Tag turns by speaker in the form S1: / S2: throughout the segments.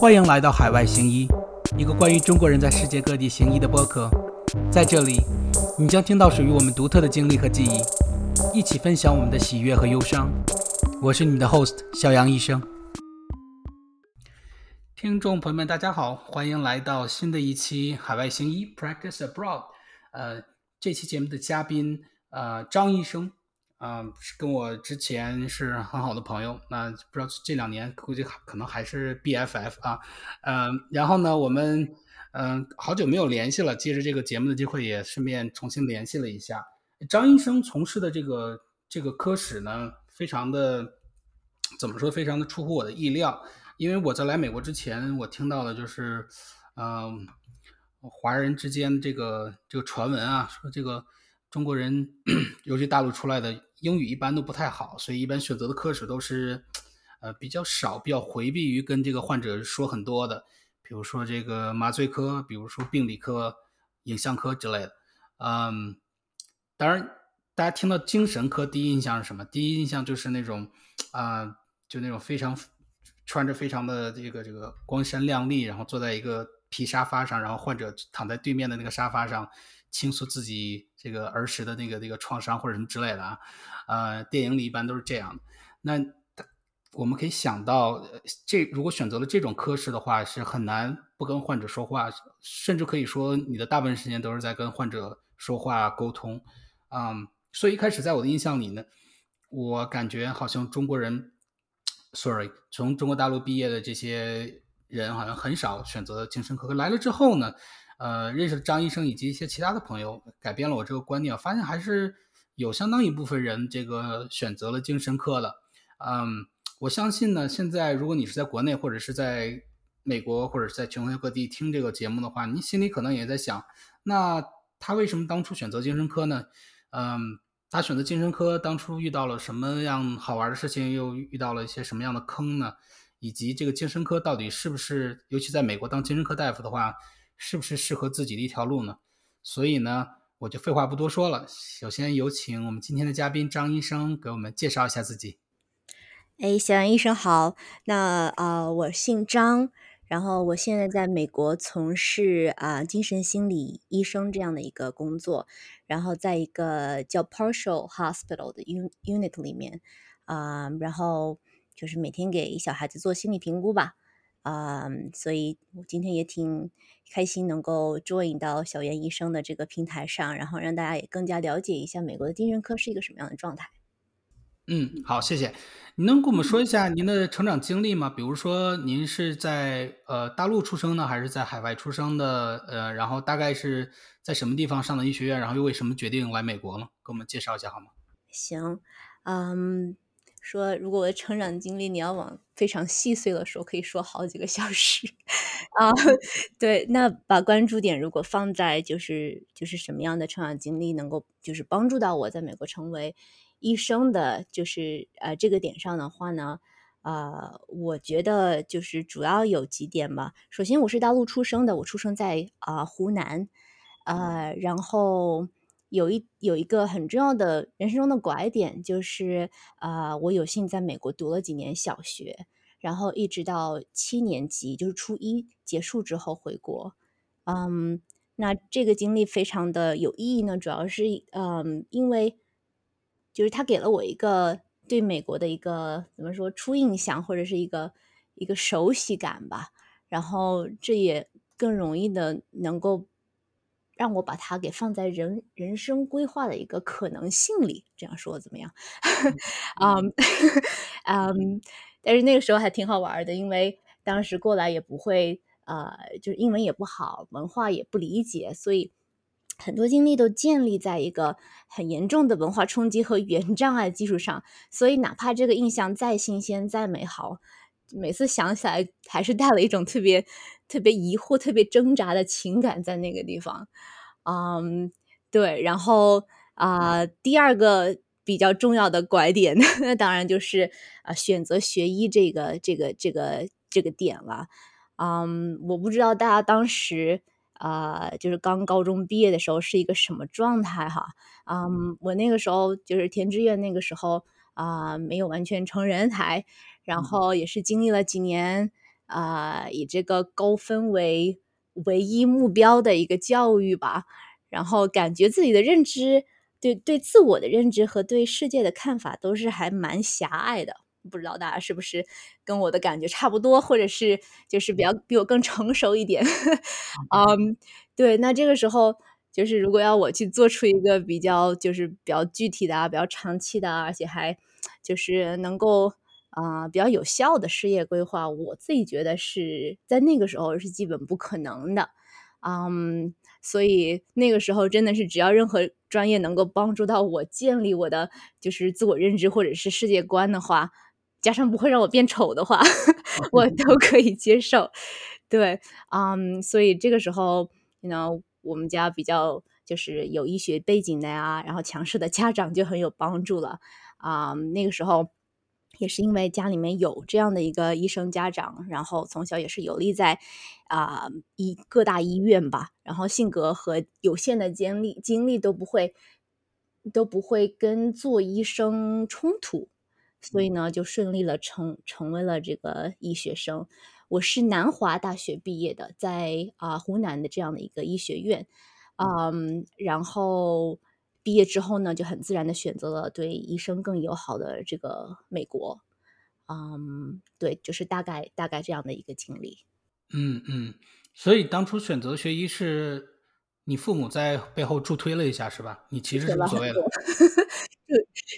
S1: 欢迎来到海外行医，一个关于中国人在世界各地行医的播客。在这里，你将听到属于我们独特的经历和记忆，一起分享我们的喜悦和忧伤。我是你的 host 小杨医生。听众朋友们，大家好，欢迎来到新的一期海外行医 Practice Abroad。呃，这期节目的嘉宾呃张医生。啊，跟我之前是很好的朋友，那不知道这两年估计可能还是 BFF 啊，嗯，然后呢，我们嗯好久没有联系了，借着这个节目的机会，也顺便重新联系了一下。张医生从事的这个这个科室呢，非常的怎么说，非常的出乎我的意料，因为我在来美国之前，我听到的就是，嗯，华人之间这个这个传闻啊，说这个中国人，尤其大陆出来的。英语一般都不太好，所以一般选择的科室都是，呃，比较少，比较回避于跟这个患者说很多的，比如说这个麻醉科，比如说病理科、影像科之类的。嗯，当然，大家听到精神科第一印象是什么？第一印象就是那种，啊，就那种非常穿着非常的这个这个光鲜亮丽，然后坐在一个皮沙发上，然后患者躺在对面的那个沙发上。倾诉自己这个儿时的那个那个创伤或者什么之类的啊，呃，电影里一般都是这样的。那我们可以想到，这如果选择了这种科室的话，是很难不跟患者说话，甚至可以说你的大部分时间都是在跟患者说话沟通。嗯，所以一开始在我的印象里呢，我感觉好像中国人，sorry，从中国大陆毕业的这些人好像很少选择精神科。来了之后呢？呃，认识张医生以及一些其他的朋友，改变了我这个观念。发现还是有相当一部分人这个选择了精神科的。嗯，我相信呢，现在如果你是在国内或者是在美国或者是在全国各地听这个节目的话，你心里可能也在想，那他为什么当初选择精神科呢？嗯，他选择精神科当初遇到了什么样好玩的事情，又遇到了一些什么样的坑呢？以及这个精神科到底是不是，尤其在美国当精神科大夫的话？是不是适合自己的一条路呢？所以呢，我就废话不多说了。首先有请我们今天的嘉宾张医生给我们介绍一下自己。
S2: 哎，小杨医生好。那啊，我姓张，然后我现在在美国从事啊精神心理医生这样的一个工作，然后在一个叫 Partial Hospital 的 unit 里面啊，然后就是每天给小孩子做心理评估吧。啊，所以我今天也挺开心能够 join 到小袁医生的这个平台上，然后让大家也更加了解一下美国的精神科是一个什么样的状态。
S1: 嗯，好，谢谢。你能跟我们说一下您的成长经历吗？比如说您是在呃大陆出生呢，还是在海外出生的？呃，然后大概是在什么地方上的医学院？然后又为什么决定来美国呢？给我们介绍一下好吗？
S2: 行，嗯。说，如果我的成长经历你要往非常细碎的说，可以说好几个小时啊。对，那把关注点如果放在就是就是什么样的成长经历能够就是帮助到我在美国成为医生的，就是呃这个点上的话呢，呃，我觉得就是主要有几点吧。首先，我是大陆出生的，我出生在啊湖南，呃，然后。有一有一个很重要的人生中的拐点，就是啊，我有幸在美国读了几年小学，然后一直到七年级，就是初一结束之后回国。嗯，那这个经历非常的有意义呢，主要是嗯，因为就是他给了我一个对美国的一个怎么说初印象，或者是一个一个熟悉感吧。然后这也更容易的能够。让我把它给放在人人生规划的一个可能性里，这样说怎么样？嗯 嗯，但是那个时候还挺好玩的，因为当时过来也不会，呃，就是英文也不好，文化也不理解，所以很多经历都建立在一个很严重的文化冲击和语言障碍基础上，所以哪怕这个印象再新鲜、再美好，每次想起来还是带了一种特别。特别疑惑、特别挣扎的情感在那个地方，嗯，对。然后啊，第二个比较重要的拐点，那当然就是啊，选择学医这个、这个、这个、这个点了。嗯，我不知道大家当时啊，就是刚高中毕业的时候是一个什么状态哈。嗯，我那个时候就是填志愿，那个时候啊，没有完全成人才，然后也是经历了几年。啊、以这个高分为唯一目标的一个教育吧。然后感觉自己的认知，对对自我的认知和对世界的看法都是还蛮狭隘的。不知道大家是不是跟我的感觉差不多，或者是就是比较比我更成熟一点？嗯，对，那这个时候就是如果要我去做出一个比较就是比较具体的啊，比较长期的啊，而且还就是能够啊、比较有效的事业规划，我自己觉得是在那个时候是基本不可能的。嗯，所以那个时候真的是只要任何专业能够帮助到我建立我的就是自我认知或者是世界观的话，加上不会让我变丑的话，我都可以接受。对，嗯，所以这个时候呢，我们家比较就是有医学背景的呀，然后强势的家长就很有帮助了。啊、那个时候也是因为家里面有这样的一个医生家长，然后从小也是游历在啊、医各大医院吧，然后性格和有限的经历经历都不会都不会跟做医生冲突，所以呢，就顺利了成成为了这个医学生。我是南华大学毕业的，在啊、湖南的这样的一个医学院，嗯，然后毕业之后呢，就很自然的选择了对医生更友好的这个美国，嗯，对，就是大概大概这样的一个经历。
S1: 嗯嗯，所以当初选择学医是你父母在背后助推了一下，是吧？你其实是无所谓的。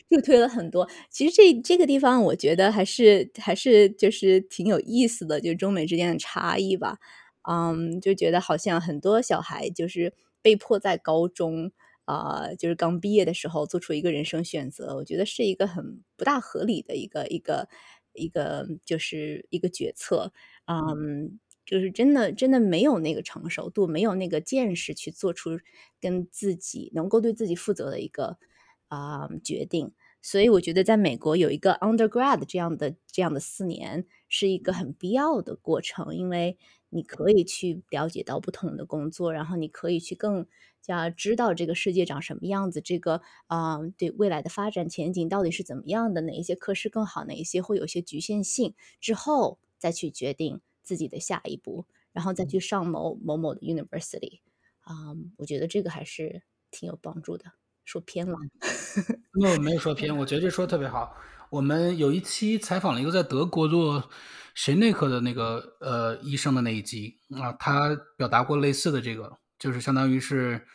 S2: 助推了很多。其实这这个地方我觉得还是还是就是挺有意思的，就中美之间的差异吧。嗯，就觉得好像很多小孩就是被迫在高中啊、就是刚毕业的时候做出一个人生选择，我觉得是一个很不大合理的一个一个一个就是一个决策。嗯，就是真的真的没有那个成熟度，没有那个见识去做出跟自己能够对自己负责的一个啊、决定。所以我觉得在美国有一个 undergrad 这样的这样的四年是一个很必要的过程，因为你可以去了解到不同的工作，然后你可以去更加知道这个世界长什么样子，这个啊、对未来的发展前景到底是怎么样的，哪一些科室更好，哪一些会有一些局限性，之后再去决定自己的下一步，然后再去上某某某的 university。啊、我觉得这个还是挺有帮助的。说偏了，
S1: 那我没有说偏，我觉得这说的特别好。我们有一期采访了一个在德国做神内科的那个呃医生的那一集啊，他表达过类似的这个，就是相当于是，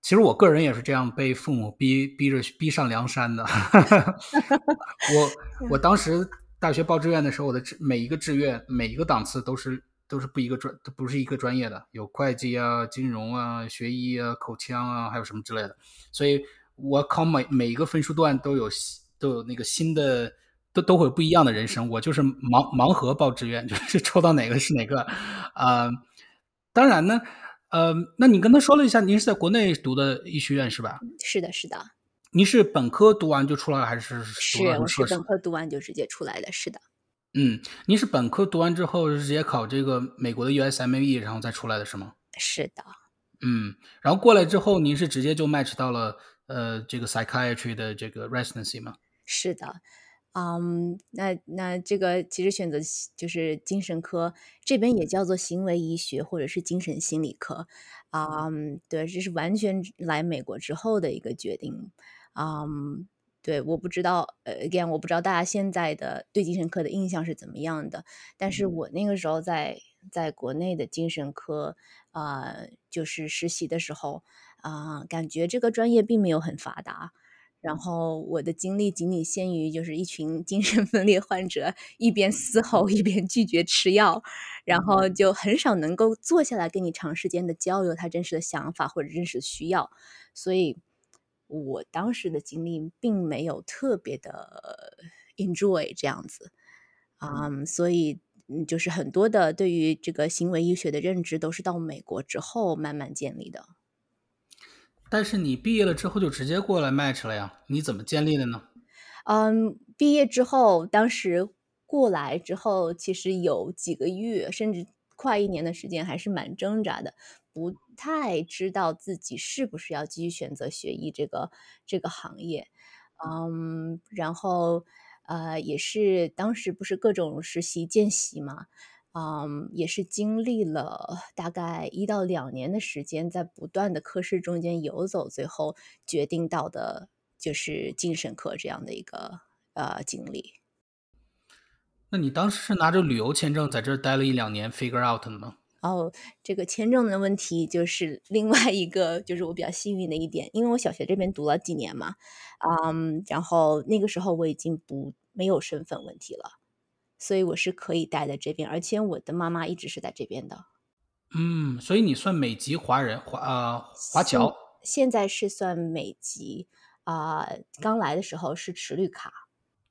S1: 其实我个人也是这样被父母逼逼着逼上梁山的。我 我当时大学报志愿的时候，我的志每一个志愿每一个档次都是都是不一个专都不是一个专业的，有会计啊、金融啊、学医啊、口腔啊，还有什么之类的。所以我考每每一个分数段都有都有那个新的，都都会有不一样的人生。我就是盲盲盒报志愿，就是抽到哪个是哪个。啊、当然呢，呃，那你跟他说了一下，您是在国内读的医学院是吧？
S2: 是的，是的，
S1: 您是本科读完就出来了，还是
S2: 是我是本？科读完就直接出来的，是的，
S1: 嗯，您是本科读完之后是直接考这个美国的 USMLE，然后再出来的是吗？
S2: 是的，
S1: 嗯，然后过来之后，您是直接就 match 到了呃这个 psychiatry 的这个 residency 吗？
S2: 是的。嗯，那那这个其实选择就是精神科，这边也叫做行为医学或者是精神心理科。嗯，对，这是完全来美国之后的一个决定。嗯，对，我不知道，呃，again，我不知道大家现在的对精神科的印象是怎么样的，但是我那个时候在在国内的精神科，呃，就是实习的时候，啊、感觉这个专业并没有很发达。然后我的经历仅仅限于就是一群精神分裂患者一边嘶吼一边拒绝吃药，然后就很少能够坐下来跟你长时间的交流他真实的想法或者真实的需要，所以我当时的经历并没有特别的 enjoy 这样子，嗯，所以嗯就是很多的对于这个行为医学的认知都是到美国之后慢慢建立的。
S1: 但是你毕业了之后就直接过来 match 了呀？你怎么建立的呢？
S2: 嗯，毕业之后，当时过来之后，其实有几个月，甚至快一年的时间，还是蛮挣扎的，不太知道自己是不是要继续选择学医这个这个行业。嗯，然后呃，也是当时不是各种实习见习嘛，嗯，也是经历了大概一到两年的时间，在不断的科室中间游走，最后决定到的就是精神科这样的一个呃经历。
S1: 那你当时是拿着旅游签证在这儿待了一两年，figure out 吗？
S2: 哦，这个签证的问题就是另外一个，就是我比较幸运的一点，因为我小学这边读了几年嘛，嗯，然后那个时候我已经不没有身份问题了，所以我是可以待在这边，而且我的妈妈一直是在这边的。
S1: 嗯，所以你算美籍华人，华呃华侨。
S2: 现在是算美籍啊，刚来的时候是持绿卡。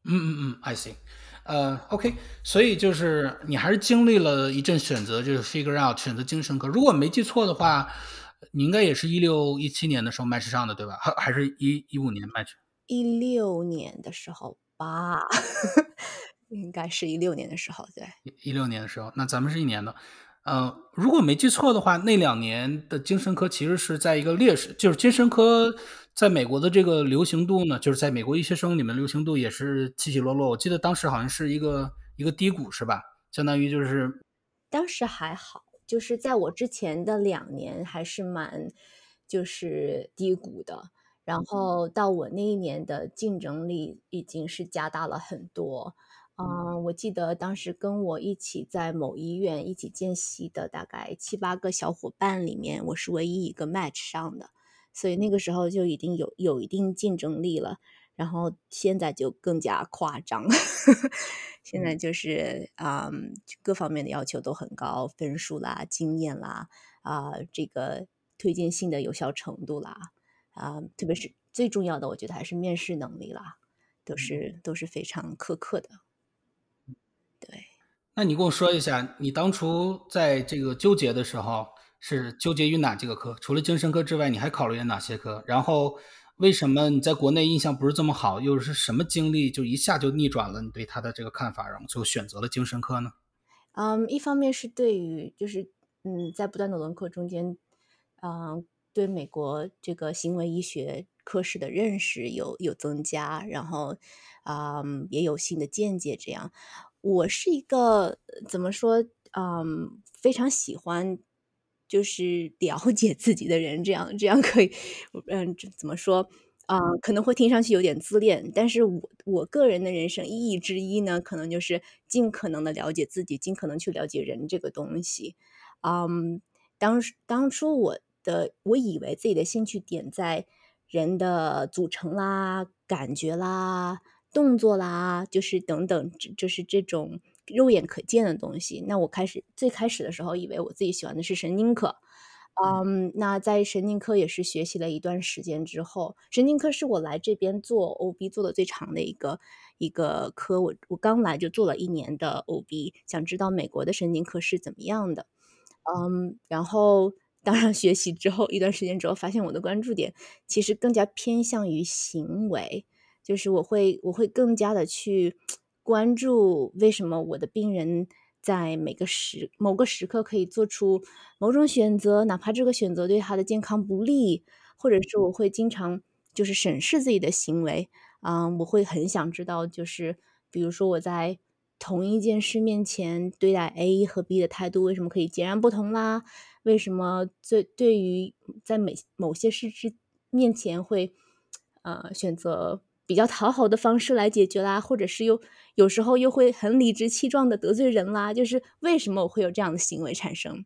S1: 嗯嗯嗯，I see。呃，OK，所以就是你还是经历了一阵选择，就是 figure out 选择精神科。如果没记错的话，你应该也是一六一七年的时候 match 上的，对吧？还还是一一五年 match？
S2: 一六年的时候吧，应该是一六年的时候，对。
S1: 一六年的时候，那咱们是一年的。呃，如果没记错的话，那两年的精神科其实是在一个劣势，就是精神科。在美国的这个流行度呢，就是在美国医学生里面流行度也是起起落落。我记得当时好像是一个一个低谷，是吧？相当于就是
S2: 当时还好，就是在我之前的两年还是蛮就是低谷的。然后到我那一年的竞争力已经是加大了很多。嗯，我记得当时跟我一起在某医院一起见习的大概七八个小伙伴里面，我是唯一一个 match 上的。所以那个时候就已经有有一定竞争力了，然后现在就更加夸张，现在就是啊，各方面的要求都很高，分数啦、经验啦、啊这个推荐信的有效程度啦，啊，特别是最重要的，我觉得还是面试能力啦，都是都是非常苛刻的。对，
S1: 那你跟我说一下，你当初在这个纠结的时候。是纠结于哪几个科？除了精神科之外，你还考虑了哪些科？然后为什么你在国内印象不是这么好？又是什么经历就一下就逆转了你对他的这个看法，然后就选择了精神科呢？
S2: 嗯，一方面是对于就是嗯，在不断的轮廓中间，嗯，对美国这个行为医学科室的认识有有增加，然后嗯也有新的见解。这样，我是一个怎么说？嗯，非常喜欢。就是了解自己的人，这样这样可以，嗯，怎么说啊？可能会听上去有点自恋，但是我我个人的人生意义之一呢，可能就是尽可能的了解自己，尽可能去了解人这个东西。嗯，当当初我的我以为自己的兴趣点在人的组成啦、感觉啦、动作啦，就是等等，就是这种。肉眼可见的东西，那我开始最开始的时候，以为我自己喜欢的是神经科，嗯，那在神经科也是学习了一段时间之后，神经科是我来这边做 OB 做的最长的一个一个科，我我刚来就做了一年的 OB，想知道美国的神经科是怎么样的，嗯，然后当然学习之后一段时间之后，发现我的关注点其实更加偏向于行为，就是我会我会更加的去。关注为什么我的病人在每个时某个时刻可以做出某种选择，哪怕这个选择对他的健康不利，或者是我会经常就是审视自己的行为，嗯，我会很想知道，就是比如说我在同一件事面前对待 A 和 B 的态度为什么可以截然不同啦？为什么最对于在每某些事之面前会呃选择？比较讨好的方式来解决啦，或者是又有时候又会很理直气壮的得罪人啦，就是为什么我会有这样的行为产生？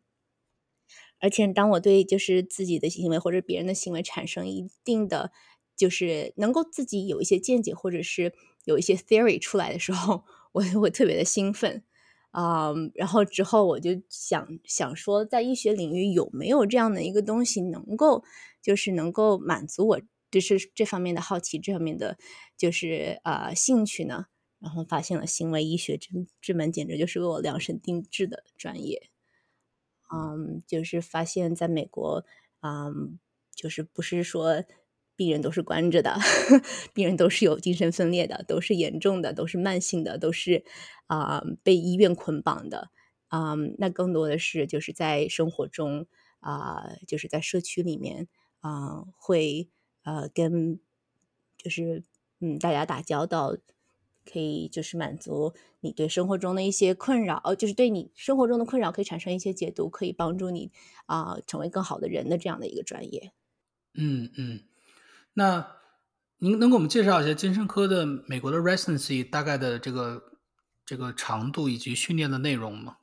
S2: 而且当我对就是自己的行为或者别人的行为产生一定的就是能够自己有一些见解或者是有一些 theory 出来的时候，我就会特别的兴奋啊，然后之后我就想想说，在医学领域有没有这样的一个东西能够就是能够满足我。就是这方面的好奇，这方面的就是啊兴趣呢，然后发现了行为医学这这门简直就是为我量身定制的专业。嗯，就是发现在美国，嗯，就是不是说病人都是关着的，病人都是有精神分裂的，都是严重的，都是慢性的，都是啊被医院捆绑的。嗯，那更多的是就是在生活中啊，就是在社区里面啊会。呃，跟就是嗯，大家打交道，可以就是满足你对生活中的一些困扰，就是对你生活中的困扰可以产生一些解读，可以帮助你啊、成为更好的人的这样的一个专业。
S1: 嗯嗯，那您能给我们介绍一下精神科的美国的 residency 大概的这个这个长度以及训练的内容吗？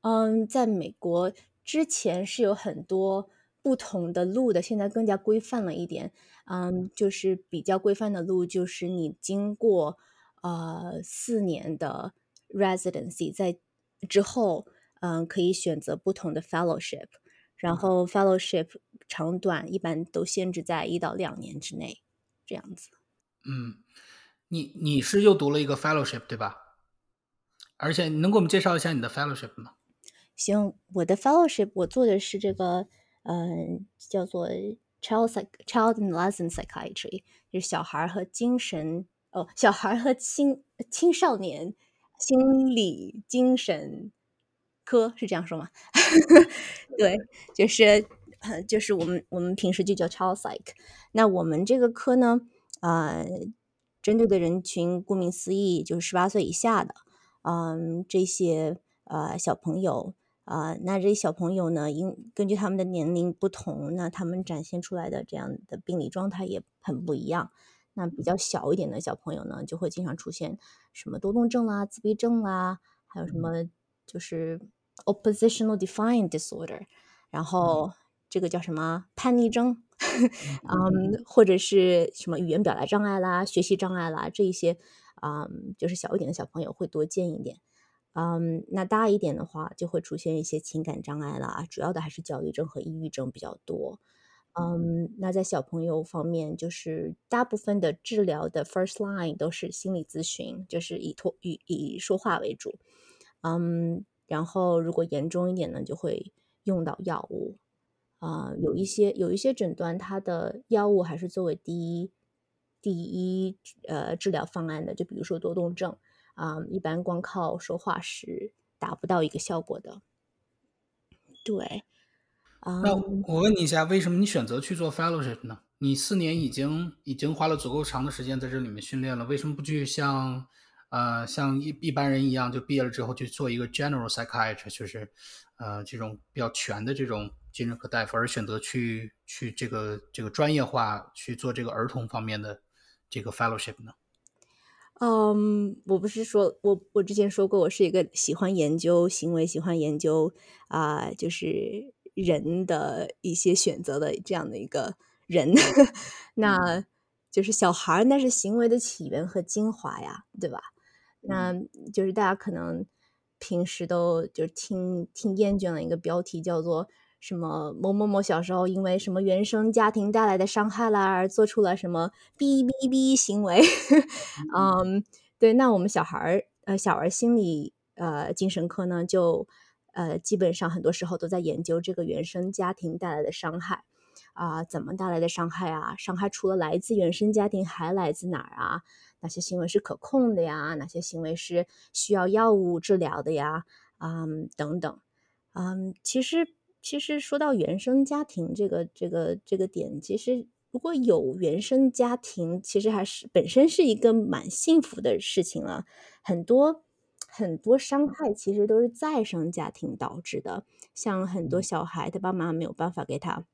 S2: 嗯，在美国之前是有很多不同的路的，现在更加规范了一点。嗯，就是比较规范的路，就是你经过呃四年的 residency，在之后，嗯，可以选择不同的 fellowship，然后 fellowship 长短一般都限制在一到两年之内，这样子。
S1: 嗯，你你是又读了一个 fellowship 对吧？而且你能给我们介绍一下你的 fellowship 吗？
S2: 行，我的 fellowship 我做的是这个，嗯、叫做 child psych child and adolescent psychiatry，就是小孩和精神哦，小孩和青青少年心理精神科是这样说吗？对，就是就是我们我们平时就叫 child psych。那我们这个科呢，呃，针对的人群顾名思义就是十八岁以下的，嗯，这些呃小朋友。啊、那这些小朋友呢，因根据他们的年龄不同，那他们展现出来的这样的病理状态也很不一样。那比较小一点的小朋友呢，就会经常出现什么多动症啦、自闭症啦，还有什么就是 oppositional defiant disorder，然后这个叫什么叛逆症，嗯，或者是什么语言表达障碍啦、学习障碍啦，这一些，嗯，就是小一点的小朋友会多见一点。嗯，那大一点的话，就会出现一些情感障碍啦，主要的还是焦虑症和抑郁症比较多。嗯，那在小朋友方面，就是大部分的治疗的 first line 都是心理咨询，就是以托以以说话为主。嗯，然后如果严重一点呢，就会用到药物。啊、有一些有一些诊断，它的药物还是作为第一第一呃治疗方案的，就比如说多动症。啊、一般光靠说话是达不到一个效果的。对，啊、
S1: 那我问你一下，为什么你选择去做 fellowship 呢？你四年已经已经花了足够长的时间在这里面训练了，为什么不去像呃像一一般人一样，就毕业了之后去做一个 general psychiatrist，就是呃这种比较全的这种精神科大夫，而选择去去这个这个专业化去做这个儿童方面的这个 fellowship 呢？
S2: 嗯，我不是说我我之前说过，我是一个喜欢研究行为、喜欢研究啊、就是人的一些选择的这样的一个人。那就是小孩儿，那是行为的起源和精华呀，对吧？那就是大家可能平时都就是听听厌倦了一个标题，叫做什么某某某小时候因为什么原生家庭带来的伤害啦，而做出了什么哔哔哔行为。嗯，对，那我们小孩儿呃小儿心理呃精神科呢，就呃基本上很多时候都在研究这个原生家庭带来的伤害。啊、怎么带来的伤害啊？伤害除了来自原生家庭，还来自哪儿啊？哪些行为是可控的呀？哪些行为是需要药物治疗的呀？嗯，等等。嗯，其实其实说到原生家庭这个这个这个点，其实如果有原生家庭，其实还是本身是一个蛮幸福的事情了。很多很多伤害其实都是再生家庭导致的，像很多小孩，他爸妈没有办法给他。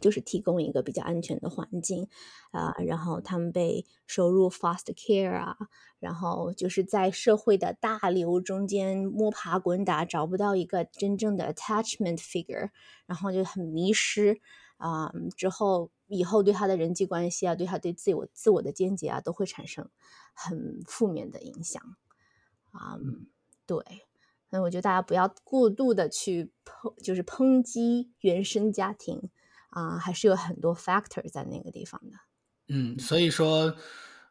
S2: 就是提供一个比较安全的环境，啊、然后他们被收入 foster care 啊，然后就是在社会的大流中间摸爬滚打，找不到一个真正的 attachment figure，然后就很迷失啊、之后以后对他的人际关系啊，对他对自我自我的见解啊，都会产生很负面的影响啊、对。所以我觉得大家不要过度的去抨，就是抨击原生家庭啊、还是有很多 factor 在那个地方的。
S1: 嗯，所以说，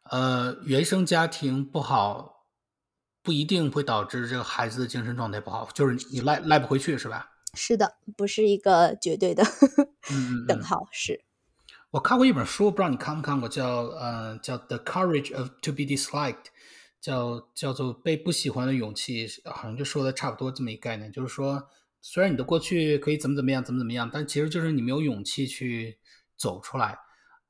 S1: 呃，原生家庭不好，不一定会导致这个孩子的精神状态不好，就是你赖赖不回去，是吧？
S2: 是的，不是一个绝对的
S1: 嗯嗯
S2: 等
S1: 嗯。
S2: 号，是。
S1: 我看过一本书，不知道你看没看过，叫呃叫《The Courage of to be Disliked》，叫叫做被不喜欢的勇气，好像就说的差不多这么一个概念，就是说，虽然你的过去可以怎么怎么样，怎么怎么样，但其实就是你没有勇气去走出来。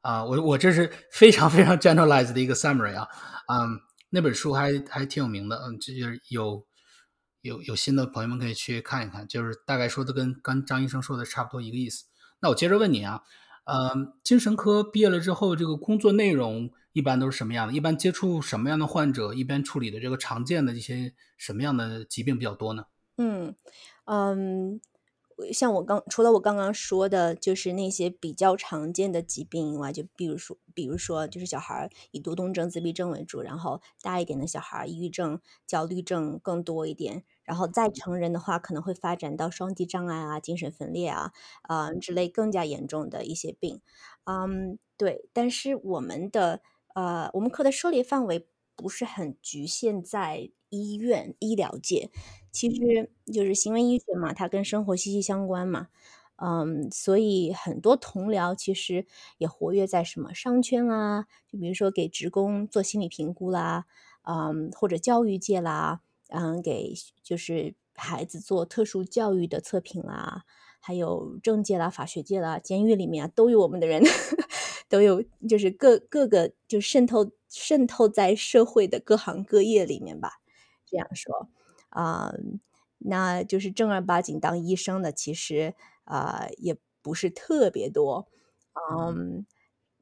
S1: 啊、我我这是 非常非常 generalized 的一个 summary 啊，嗯，那本书还还挺有名的，嗯，就是有有有新的朋友们可以去看一看，就是大概说的跟刚张医生说的差不多一个意思。那我接着问你啊，呃，精神科毕业了之后，这个工作内容一般都是什么样的？一般接触什么样的患者？一般处理的这个常见的一些什么样的疾病比较多呢？
S2: 嗯嗯。像我刚除了我刚刚说的，就是那些比较常见的疾病以外，就比如说，比如说，就是小孩以多动症、自闭症为主，然后大一点的小孩，抑郁症、焦虑症更多一点，然后再成人的话，可能会发展到双极障碍啊、精神分裂啊啊之类更加严重的一些病。嗯，对，但是我们的呃，我们科的涉猎范围不是很局限在医院医疗界。其实就是行为医学嘛，它跟生活息息相关嘛，嗯，所以很多同僚其实也活跃在什么商圈啊，就比如说给职工做心理评估啦，嗯，或者教育界啦，嗯，给就是孩子做特殊教育的测评啦，还有政界啦、法学界啦、监狱里面啊都有我们的人，都有，就是各各个就渗透渗透在社会的各行各业里面吧，这样说。啊，那就是正儿八经当医生的，其实啊也不是特别多，嗯，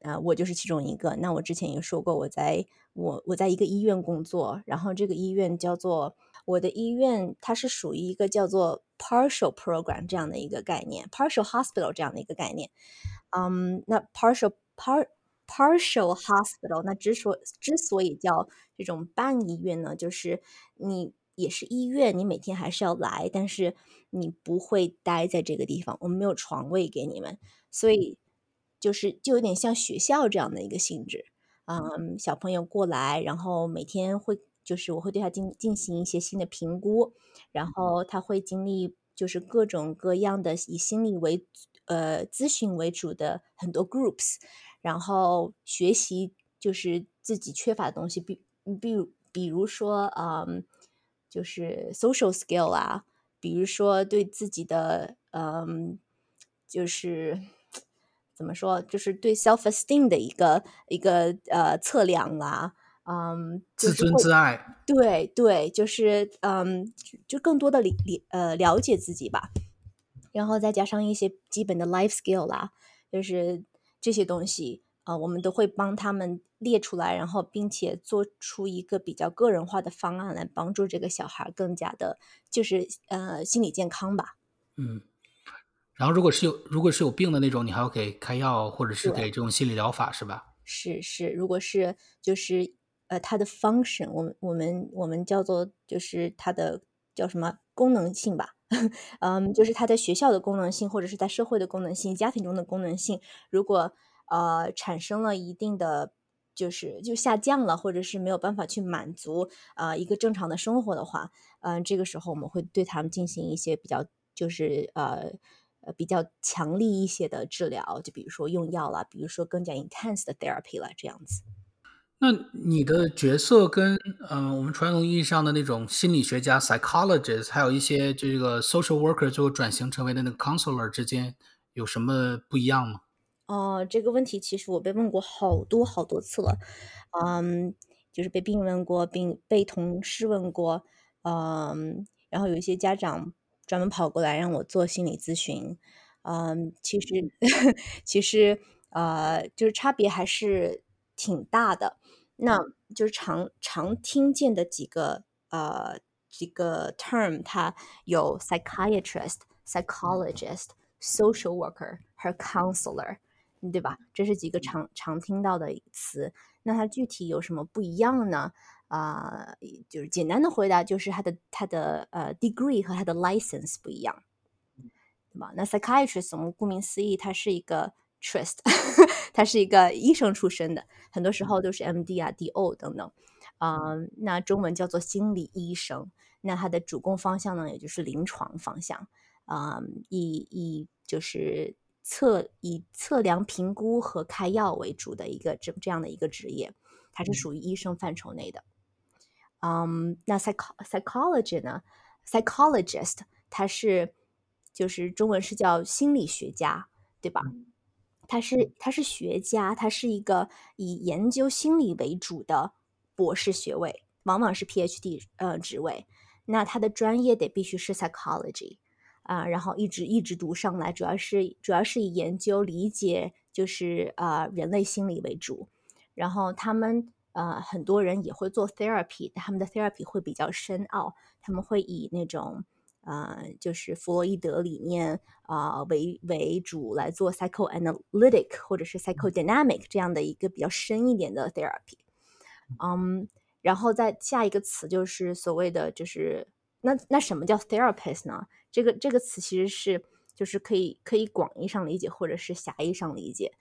S2: 啊，我就是其中一个。那我之前也说过，我在我我在一个医院工作，然后这个医院叫做我的医院，它是属于一个叫做 partial program 这样的一个概念，partial hospital 这样的一个概念。嗯，那 partial part partial hospital，那之所之所以叫这种半医院呢，就是你。也是医院，你每天还是要来，但是你不会待在这个地方，我们没有床位给你们，所以就是就有点像学校这样的一个性质。嗯，小朋友过来，然后每天会就是我会对他进进行一些新的评估，然后他会经历就是各种各样的以心理为呃咨询为主的很多 groups，然后学习就是自己缺乏的东西，比比如比如说嗯。就是 social skill 啊，比如说对自己的，嗯，就是怎么说，就是对 self esteem 的一个一个呃测量啦，嗯，
S1: 自尊自爱，
S2: 对对，就是嗯，就更多的理理呃了解自己吧，然后再加上一些基本的 life skill 啦，就是这些东西。啊，我们都会帮他们列出来，然后并且做出一个比较个人化的方案来帮助这个小孩更加的，就是呃心理健康吧。
S1: 嗯，然后如果是有如果是有病的那种，你还要给开药或者是给这种心理疗法是吧？
S2: 是是，如果是就是呃他的 function，我们我们我们叫做就是他的叫什么功能性吧？嗯，就是他在学校的功能性，或者是在社会的功能性、家庭中的功能性，如果。呃，产生了一定的，就是就下降了，或者是没有办法去满足呃一个正常的生活的话，嗯，这个时候我们会对他们进行一些比较，就是呃呃比较强力一些的治疗，就比如说用药了，比如说更加 intense 的 therapy 了，这样子。
S1: 那你的角色跟嗯我们传统意义上的那种心理学家 psychologist，还有一些这个 social worker 最后转型成为的那个 counselor 之间有什么不一样吗？
S2: 哦，这个问题其实我被问过好多好多次了，嗯，就是被病人问过，并被同事问过，嗯，然后有一些家长专门跑过来让我做心理咨询，嗯，其实其实呃，就是差别还是挺大的，那就是常常听见的几个呃几个 term，它有 psychiatrist、psychologist、social worker 和 counselor。对吧？这是几个常常听到的词。那它具体有什么不一样呢？啊，就是简单的回答，就是它的它的呃 degree 和它的 license 不一样，对吧？那 psychiatrist 我们顾名思义，它是一个 trust，它是一个医生出身的，很多时候都是 MD 啊、DO 等等。啊，那中文叫做心理医生。那它的主攻方向呢，也就是临床方向。啊，以以就是。测以测量、评估和开药为主的一个这这样的一个职业，它是属于医生范畴内的。嗯，那 psych psychology 呢？psychologist 它是就是中文是叫心理学家，对吧？他是他是学家，他是一个以研究心理为主的博士学位，往往是 PhD 呃职位。那他的专业得必须是 psychology 啊，然后一直一直读上来，主要是主要是以研究理解就是啊人类心理为主。然后他们呃很多人也会做 therapy，他们的 therapy 会比较深奥，他们会以那种呃就是弗洛伊德理念啊为为主来做 psychoanalytic 或者是 psychodynamic 这样的一个比较深一点的 therapy。嗯。然后再下一个词就是所谓的，就是那那什么叫 therapist 呢？这个这个词其实是就是可以可以广义上理解，或者是狭义上理解。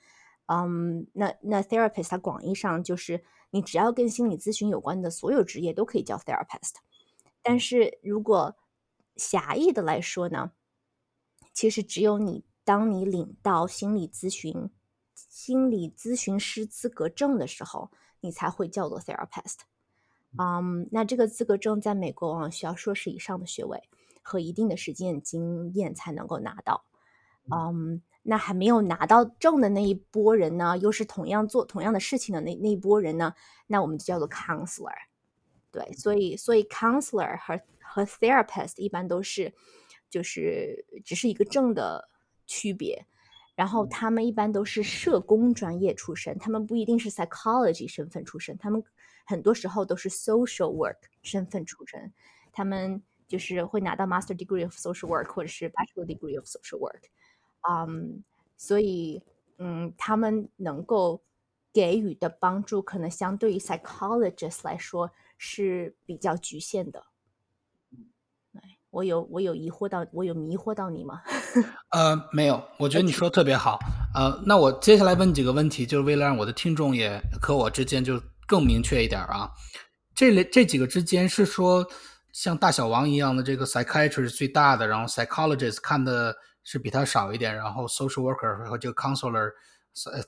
S2: 嗯，那那 therapist 它广义上就是你只要跟心理咨询有关的所有职业都可以叫 therapist。但是如果狭义的来说呢，其实只有你当你领到心理咨询心理咨询师资格证的时候，你才会叫做 therapist。嗯，那这个资格证在美国往往需要硕士以上的学位和一定的实践经验才能够拿到。嗯，那还没有拿到证的那一波人呢，又是同样做同样的事情的那那一波人呢，那我们就叫做 counselor。对，所以所以 counselor 和和 therapist 一般都是就是只是一个证的区别。然后他们一般都是社工专业出身，他们不一定是 psychology 身份出身，他们很多时候都是 social work 身份出身，他们就是会拿到 master degree of social work 或者是 bachelor degree of social work，嗯，所以嗯，他们能够给予的帮助可能相对于 psychologist 来说是比较局限的。我有我有疑惑到，我有迷惑到你吗？
S1: 呃，没有，我觉得你说的特别好。呃，那我接下来问几个问题，就是为了让我的听众也和我之间就更明确一点啊。这类这几个之间是说像大小王一样的这个 psychiatrist 是最大的，然后 psychologist 看的是比他少一点，然后 social worker 和这个 counselor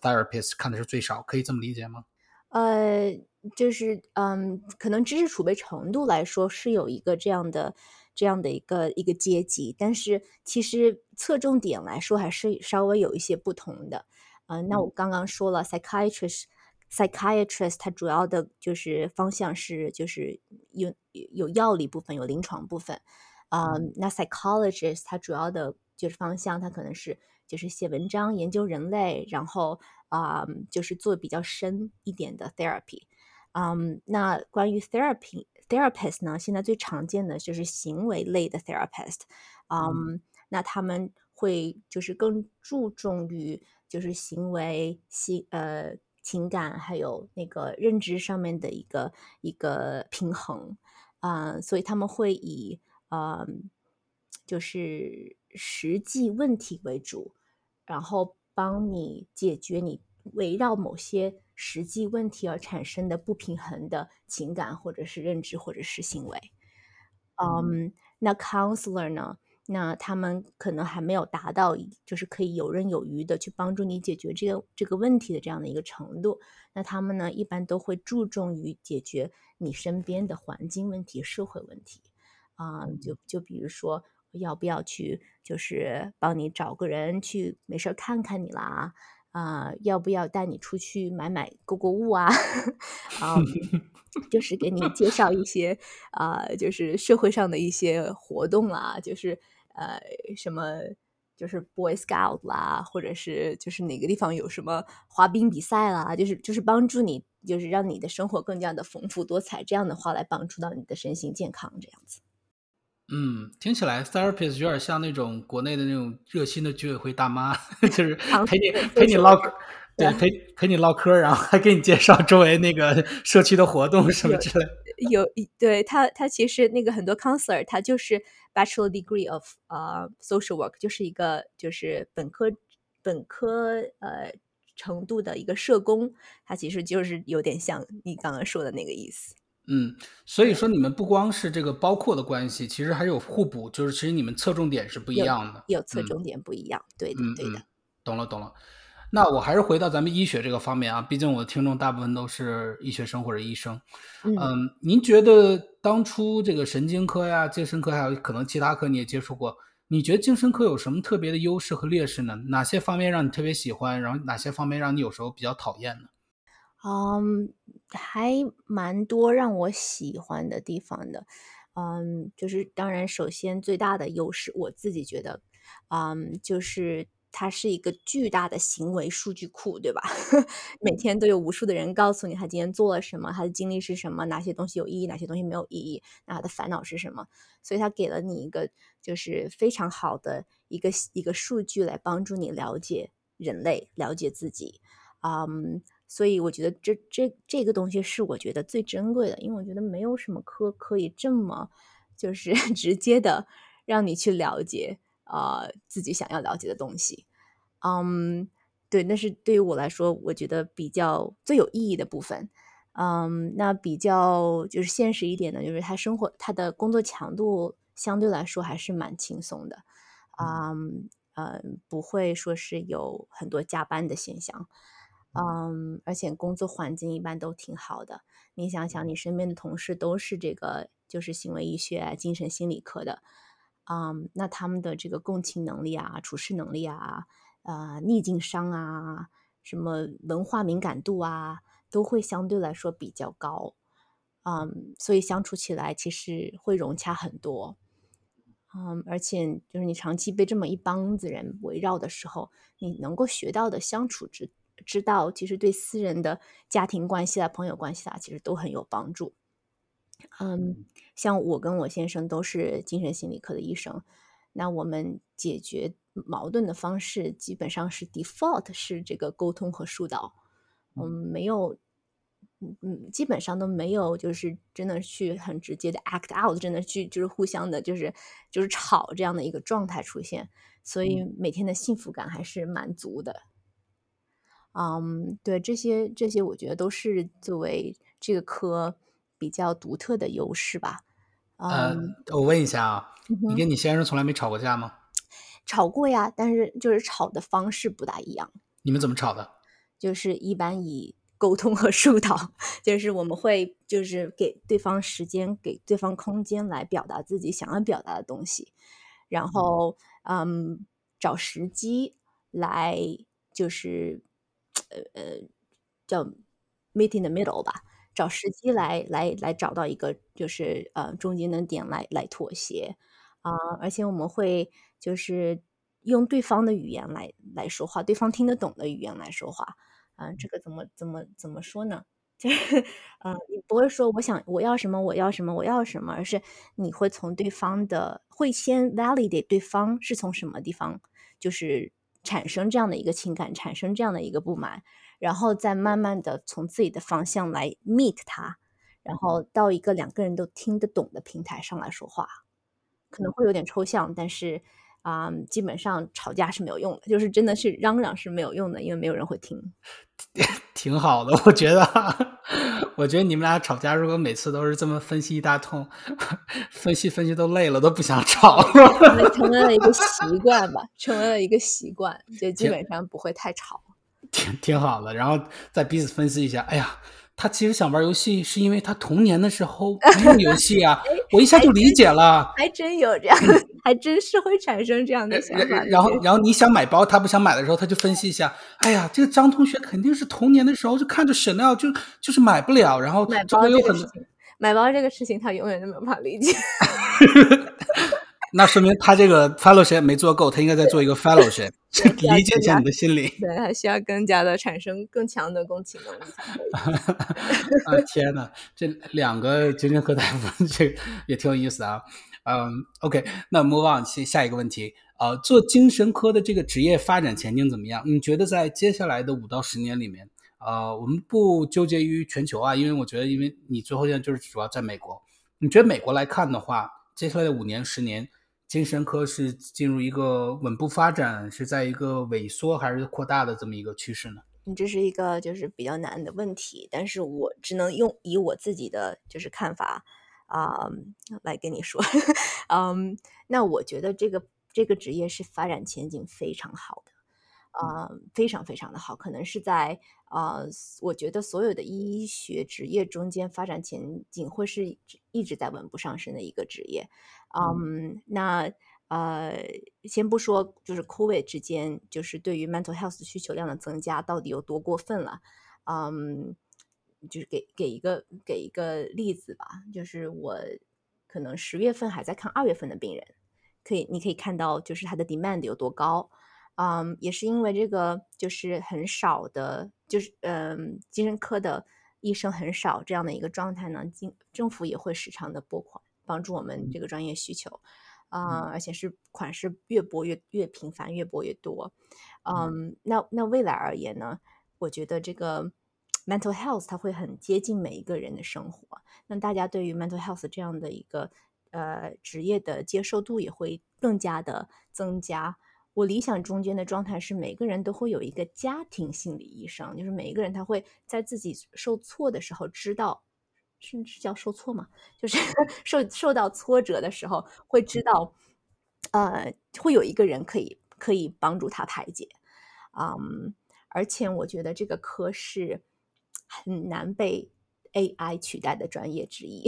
S1: therapist 看的是最少，可以这么理解吗？
S2: 呃，就是嗯，可能知识储备程度来说是有一个这样的。这样的一个一个阶级，但是其实侧重点来说还是稍微有一些不同的。嗯，那我刚刚说了，psychiatrist，psychiatrist 它主要的就是方向是就是有有药理部分，有临床部分。嗯，那 psychologist 它主要的就是方向，它可能是就是写文章研究人类，然后啊就是做比较深一点的 therapy。嗯，那关于 therapy。therapist 呢，现在最常见的就是行为类的 therapist，嗯，那他们会就是更注重于就是行为、心呃情感还有那个认知上面的一个一个平衡，啊，所以他们会以嗯就是实际问题为主，然后帮你解决你围绕某些。实际问题而产生的不平衡的情感，或者是认知，或者是行为。嗯，那 counselor 呢？那他们可能还没有达到，就是可以游刃有余的去帮助你解决这个这个问题的这样的一个程度。那他们呢，一般都会注重于解决你身边的环境问题、社会问题。啊，就就比如说，要不要去，就是帮你找个人去没事看看你啦。啊，要不要带你出去买买购购物啊？啊，就是给你介绍一些啊，就是社会上的一些活动啦，就是呃，什么就是 Boy Scout 啦，或者是就是哪个地方有什么滑冰比赛啦，就是就是帮助你，就是让你的生活更加的丰富多彩，这样的话来帮助到你的身心健康，这样子。
S1: 嗯，听起来 therapist 有点像那种国内的那种热心的居委会大妈，就是 陪你陪你唠嗑，对，陪陪你唠嗑，然后还给你介绍周围那个社区的活动什么之类。
S2: 有，对他，他其实那个很多 counselor，他就是 bachelor degree of 呃 social work，就是一个就是本科本科呃程度的一个社工，他其实就是有点像你刚刚说的那个意思。
S1: 嗯，所以说你们不光是这个包括的关系，其实还有互补，就是其实你们侧重点是不一样的，
S2: 有侧重点不一样，对的，对的，
S1: 懂了，懂了。那我还是回到咱们医学这个方面啊，毕竟我的听众大部分都是医学生或者医生。嗯，您觉得当初这个神经科呀、精神科还有可能其他科你也接触过，你觉得精神科有什么特别的优势和劣势呢？哪些方面让你特别喜欢，然后哪些方面让你有时候比较讨厌呢？
S2: 嗯，还蛮多让我喜欢的地方的。嗯，就是当然首先最大的优势，我自己觉得，嗯，就是它是一个巨大的行为数据库，对吧？每天都有无数的人告诉你他今天做了什么，他的经历是什么，哪些东西有意义，哪些东西没有意义，那他的烦恼是什么。所以他给了你一个就是非常好的一个一个数据来帮助你了解人类，了解自己。嗯，所以我觉得这这这个东西是我觉得最珍贵的，因为我觉得没有什么科可以这么就是 直接的让你去了解啊、自己想要了解的东西。嗯，对，那是对于我来说，我觉得比较最有意义的部分。嗯，那比较就是现实一点的，就是他生活他的工作强度相对来说还是蛮轻松的，嗯嗯，不会说是有很多加班的现象，嗯，而且工作环境一般都挺好的。你想想，你身边的同事都是这个就是行为医学啊、精神心理科的，嗯，那他们的这个共情能力啊、处事能力啊、呃逆境商啊、什么文化敏感度啊，都会相对来说比较高，嗯，所以相处起来其实会融洽很多，嗯，而且就是你长期被这么一帮子人围绕的时候，你能够学到的相处之之道，其实对私人的家庭关系啊、朋友关系啊，其实都很有帮助。嗯，像我跟我先生都是精神心理科的医生，那我们解决矛盾的方式基本上是 default 是这个沟通和疏导，我们，没有，嗯嗯，基本上都没有，就是真的去很直接的 act out，真的去就是互相的，就是就是吵这样的一个状态出现，所以每天的幸福感还是蛮足的。嗯，对，这些这些我觉得都是作为这个科比较独特的优势吧。
S1: 呃，
S2: 嗯，
S1: 我问一下啊，你跟你先生从来没吵过架吗？
S2: 吵过呀，但是就是吵的方式不大一样。
S1: 你们怎么吵的？
S2: 就是一般以沟通和疏导，就是我们会就是给对方时间，给对方空间来表达自己想要表达的东西，然后嗯，找时机来就是呃呃叫 meet in the middle 吧，找时机来来来找到一个就是呃中间的点来来妥协啊、而且我们会就是用对方的语言来来说话，对方听得懂的语言来说话。嗯，这个怎么怎么怎么说呢？就是，嗯，你不会说我想我要什么我要什么我要什么，而是你会从对方的会先 validate 对方是从什么地方，就是产生这样的一个情感，产生这样的一个不满，然后再慢慢的从自己的方向来 meet 他，然后到一个两个人都听得懂的平台上来说话。可能会有点抽象，但是啊、基本上吵架是没有用的，就是真的是嚷嚷是没有用的，因为没有人会听。
S1: 挺好的，我觉得，我觉得你们俩吵架，如果每次都是这么分析一大通，分析分析都累了，都不想吵了。
S2: 那成为了一个习惯吧，成为了一个习惯，就基本上不会太吵。
S1: 挺挺好的，然后再彼此分析一下。哎呀，他其实想玩游戏，是因为他童年的时候没有游戏啊，我一下就理解了。
S2: 还真有这样的，还真是会产生这样的想法。
S1: 然然后然后你想买包，他不想买的时候，他就分析一下。哎呀，这个张同学肯定是童年的时候就看着 Chanel 就就是买不了，然后
S2: 买
S1: 周
S2: 包
S1: 围有很多，
S2: 买包这个事情，他永远都没有办法理解。
S1: 那说明他这个 fellowship 没做够，他应该再做一个 fellowship，理解一下你的心理。
S2: 对，还需要更加的产生更强的共情能力。
S1: 啊天呐，这两个精神科大夫，这也挺有意思啊。嗯，OK，那 move on 下下一个问题，呃，做精神科的这个职业发展前景怎么样？你觉得在接下来的五到十年里面，呃，我们不纠结于全球啊，因为我觉得，因为你最后现在就是主要在美国，你觉得美国来看的话，接下来的五年、十年，精神科是进入一个稳步发展，是在一个萎缩还是扩大的这么一个趋势呢？
S2: 你，这是一个就是比较难的问题，但是我只能用以我自己的就是看法啊、来跟你说，嗯，那我觉得这个这个职业是发展前景非常好的，呃，非常非常的好，可能是在呃，我觉得所有的医学职业中间发展前景会是一直一直在稳步上升的一个职业，嗯，那呃，先不说就是 COVID 之间，就是对于 mental health 需求量的增加到底有多过分了，嗯，就是给给一个给一个例子吧，就是我可能十月份还在看二月份的病人，可以你可以看到就是他的 demand 有多高，嗯，也是因为这个就是很少的，就是嗯精神科的医生很少这样的一个状态呢，政政府也会时常的拨款帮助我们这个专业需求。啊、而且是款式越拨越越频繁，越拨越多。嗯，那那未来而言呢，我觉得这个 mental health 它会很接近每一个人的生活。那大家对于 mental health 这样的一个呃职业的接受度也会更加的增加。我理想中间的状态是每个人都会有一个家庭心理医生，就是每一个人他会在自己受挫的时候知道。甚至叫受挫嘛，就是 受受到挫折的时候，会知道，呃，会有一个人可以可以帮助他排解，嗯，而且我觉得这个科是很难被 AI 取代的专业之一，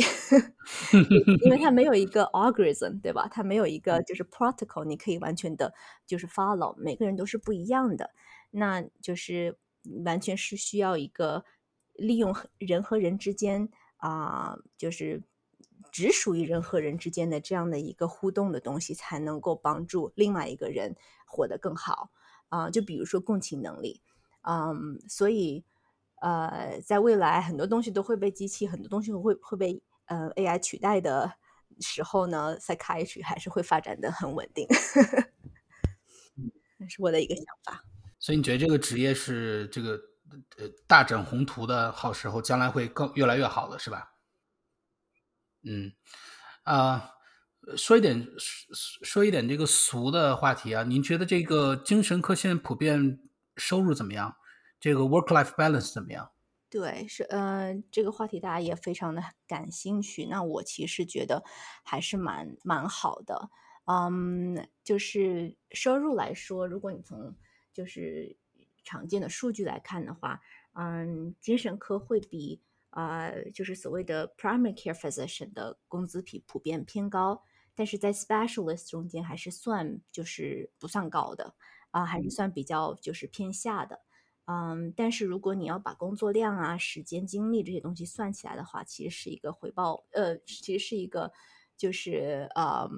S2: 因为它 没有一个 algorithm，对吧？它没有一个就是 protocol，你可以完全的就是 follow，每个人都是不一样的，那就是完全是需要一个利用人和人之间。啊，就是只属于人和人之间的这样的一个互动的东西，才能够帮助另外一个人活得更好啊。就比如说共情能力，嗯，所以呃，在未来很多东西都会被机器，很多东西会会被呃 AI 取代的时候呢，psychiatry 还是会发展的很稳定。那是我的一个想法。
S1: 所以你觉得这个职业是这个？呃，大展宏图的好时候，将来会更越来越好的，是吧？嗯，啊，说一点说一点这个俗的话题啊，您觉得这个精神科现在普遍收入怎么样？这个 work-life balance 怎么样？
S2: 对，是呃，这个话题大家也非常的感兴趣。那我其实觉得还是蛮蛮好的。嗯，就是收入来说，如果你从就是常见的数据来看的话，嗯，精神科会比呃，就是所谓的 primary care physician 的工资比普遍偏高，但是在 specialist 中间还是算就是不算高的啊，还是算比较就是偏下的。嗯，但是如果你要把工作量啊、时间、精力这些东西算起来的话，其实是一个回报，呃，其实是一个就是呃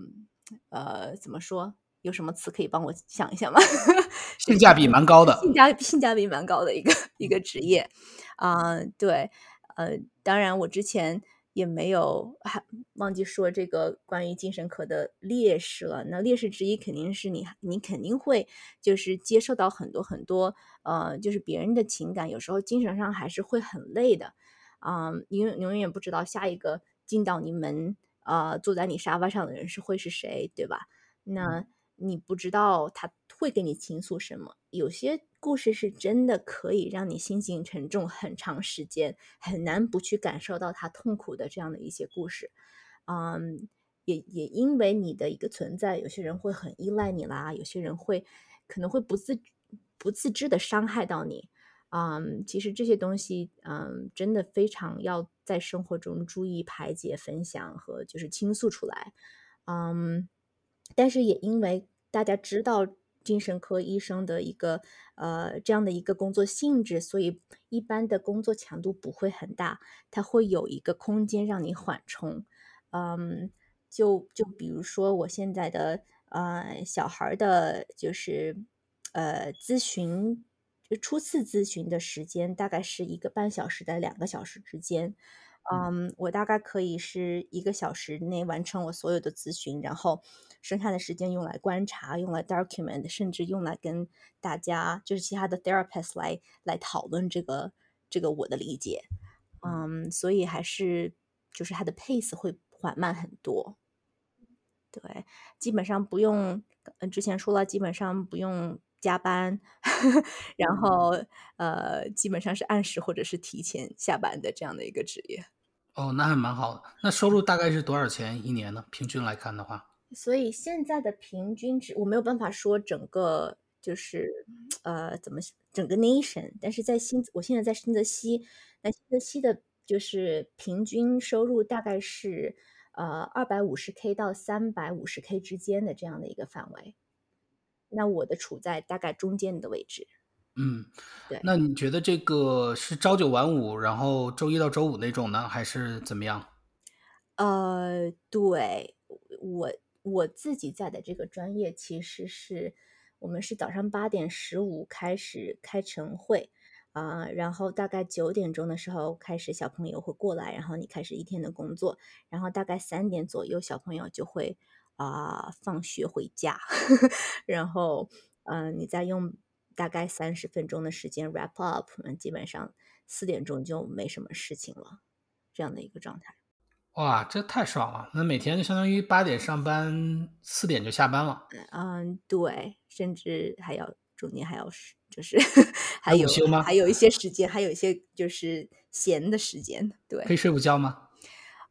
S2: 呃，怎么说？有什么词可以帮我想一想吗？
S1: 性价比蛮高的，
S2: 性价性价比蛮高的一个一个职业啊，对，呃，当然我之前也没有还忘记说这个关于精神科的劣势了。那劣势之一肯定是你你肯定会就是接受到很多很多呃，就是别人的情感，有时候精神上还是会很累的啊，永永远不知道下一个进到你门啊坐在你沙发上的人是会是谁，对吧？那。你不知道他会跟你倾诉什么，有些故事是真的可以让你心情沉重很长时间，很难不去感受到他痛苦的这样的一些故事。嗯，也也因为你的一个存在，有些人会很依赖你啦，有些人会可能会不自不自知的伤害到你。嗯，其实这些东西，嗯，真的非常要在生活中注意排解、分享和就是倾诉出来。嗯。但是也因为大家知道精神科医生的一个呃这样的一个工作性质，所以一般的工作强度不会很大，它会有一个空间让你缓冲。嗯，就就比如说我现在的呃小孩的，就是呃咨询，就初次咨询的时间大概是一个半小时到两个小时之间。嗯，我大概可以是一个小时内完成我所有的咨询，然后剩下的时间用来观察，用来 document，甚至用来跟大家就是其他的 therapist 来来讨论这个这个我的理解。嗯，所以还是就是它的 pace 会缓慢很多。对，基本上不用，嗯，之前说了，基本上不用加班，然后呃，基本上是按时或者是提前下班的这样的一个职业。
S1: 哦，那还蛮好的。那收入大概是多少钱一年呢？平均来看的话，
S2: 所以现在的平均值我没有办法说整个就是呃怎么整个 nation，但是在新我现在在新泽西，那新泽西的就是平均收入大概是呃二百五十 k 到三百五十 k 之间的这样的一个范围。那我的处在大概中间的位置。
S1: 嗯，
S2: 对。
S1: 那你觉得这个是朝九晚五，然后周一到周五那种呢，还是怎么样？
S2: 呃，对，我我自己在的这个专业其实是我们是早上八点十五开始开晨会，啊、然后大概九点钟的时候开始小朋友会过来，然后你开始一天的工作，然后大概三点左右小朋友就会啊、放学回家，然后嗯、呃你再用大概三十分钟的时间 wrap up，嗯基本上四点钟就没什么事情了，这样的一个状态。
S1: 哇，这太爽了！那每天就相当于八点上班，四点就下班了，
S2: 嗯，对，甚至还要中间还要是就是 还有
S1: 休吗
S2: 还有一些时间，还有一些就是闲的时间，对
S1: 可以睡午觉吗？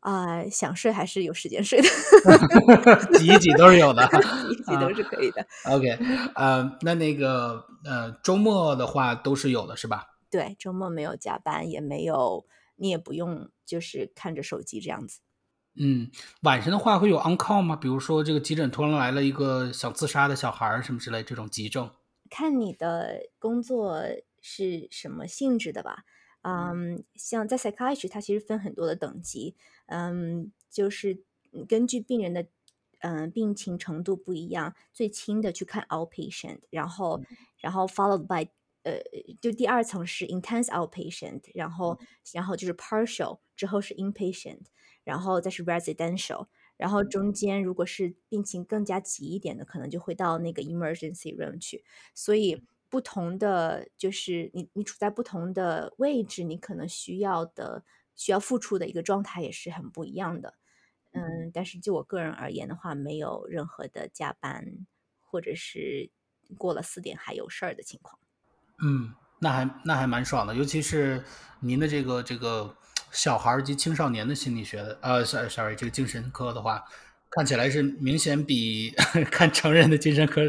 S2: 啊、想睡还是有时间睡的，
S1: 挤一挤都是有的。
S2: 挤一挤都是可以的。
S1: OK，呃，那那个呃，周末的话都是有的，是吧？
S2: 对，周末没有加班，也没有，你也不用就是看着手机这样子。
S1: 嗯，晚上的话会有 on call 吗？比如说这个急诊突然来了一个想自杀的小孩儿什么之类这种急症。
S2: 看你的工作是什么性质的吧。嗯，像在 psychiatry，它其实分很多的等级，嗯，就是嗯根据病人的嗯病情程度不一样，最轻的去看 outpatient，然后然后 followed by 呃，就第二层是 intense outpatient，然后然后就是 partial，之后是 inpatient，然后再是 residential，然后中间如果是病情更加急一点的，可能就会到那个 emergency room 去。所以不同的就是你你处在不同的位置，你可能需要的需要付出的一个状态也是很不一样的。嗯，但是就我个人而言的话，没有任何的加班或者是过了四点还有事儿的情况。
S1: 嗯，那还那还蛮爽的，尤其是您的这个这个小孩儿及青少年的心理学的，呃，sorry sorry，这个精神科的话，看起来是明显比 看成人的精神科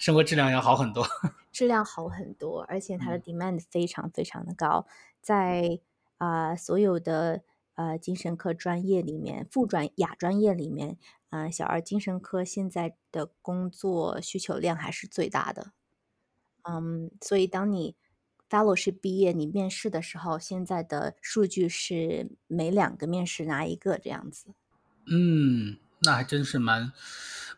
S1: 生活质量要好很多。
S2: 质量好很多，而且它的
S1: 嗯
S2: demand 非常非常的高，在啊、所有的呃精神科专业里面，副专亚专业里面，啊、小儿精神科现在的工作需求量还是最大的。嗯，所以当你 fellowship 毕业，你面试的时候，现在的数据是每两个面试拿一个这样子。
S1: 嗯，那还真是蛮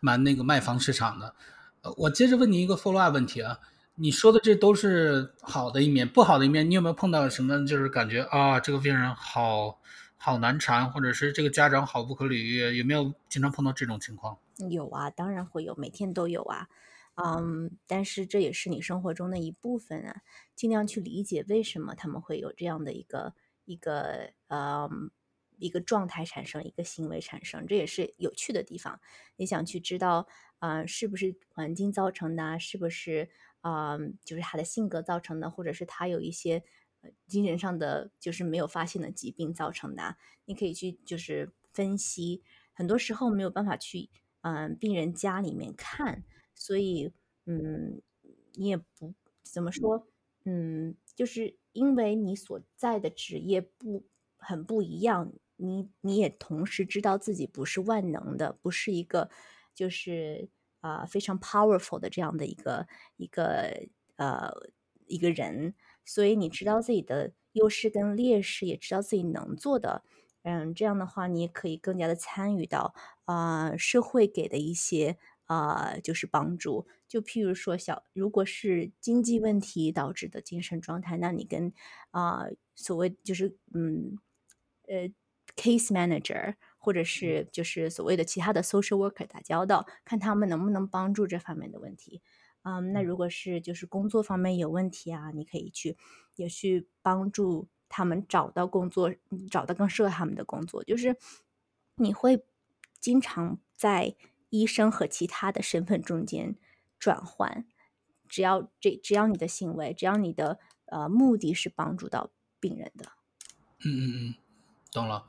S1: 蛮那个卖方市场的。呃，我接着问你一个 follow up 问题啊，你说的这都是好的一面，不好的一面，你有没有碰到什么就是感觉啊，这个病人好好难缠，或者是这个家长好不可理喻，有没有经常碰到这种情况？
S2: 有啊，当然会有，每天都有啊。嗯，但是这也是你生活中的一部分啊，尽量去理解为什么他们会有这样的一个一个嗯一个状态产生，一个行为产生，这也是有趣的地方。你想去知道，啊、是不是环境造成的，是不是啊、就是他的性格造成的，或者是他有一些精神上的就是没有发现的疾病造成的，你可以去就是分析。很多时候没有办法去嗯、病人家里面看，所以嗯你也不怎么说嗯，就是因为你所在的职业不很不一样，你你也同时知道自己不是万能的，不是一个就是啊、非常 powerful 的这样的一个一个呃一个人，所以你知道自己的优势跟劣势，也知道自己能做的。嗯，这样的话，你也可以更加的参与到啊、社会给的一些啊、就是帮助。就譬如说小，如果是经济问题导致的精神状态，那你跟啊、所谓就是嗯呃 case manager 或者是就是所谓的其他的 social worker 打交道，看他们能不能帮助这方面的问题。嗯，那如果是就是工作方面有问题啊，你可以去也去帮助他们找到工作，嗯找到更适合他们的工作。就是你会经常在医生和其他的身份中间转换，只要这只要你的行为，只要你的呃目的是帮助到病人的，
S1: 嗯嗯嗯，懂了。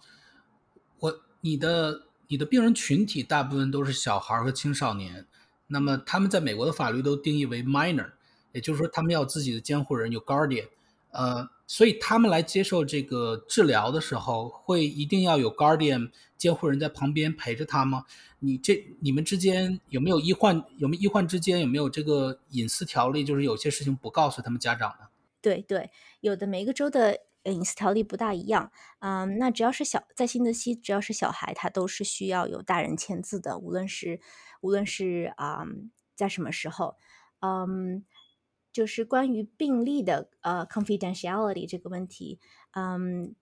S1: 我你的你的病人群体大部分都是小孩和青少年，那么他们在美国的法律都定义为 minor，也就是说他们要自己的监护人，有 guardian。呃，所以他们来接受这个治疗的时候，会一定要有 guardian 监护人在旁边陪着他吗？你这你们之间有没有医患有没有医患之间有没有这个隐私条例？就是有些事情不告诉他们家长呢？
S2: 对对，有的每一个州的隐私条例不大一样。嗯，那只要是小在新泽西，只要是小孩，他都是需要有大人签字的，无论是无论是啊在什么时候，嗯。就是关于病例的呃 confidentiality 这个问题，嗯，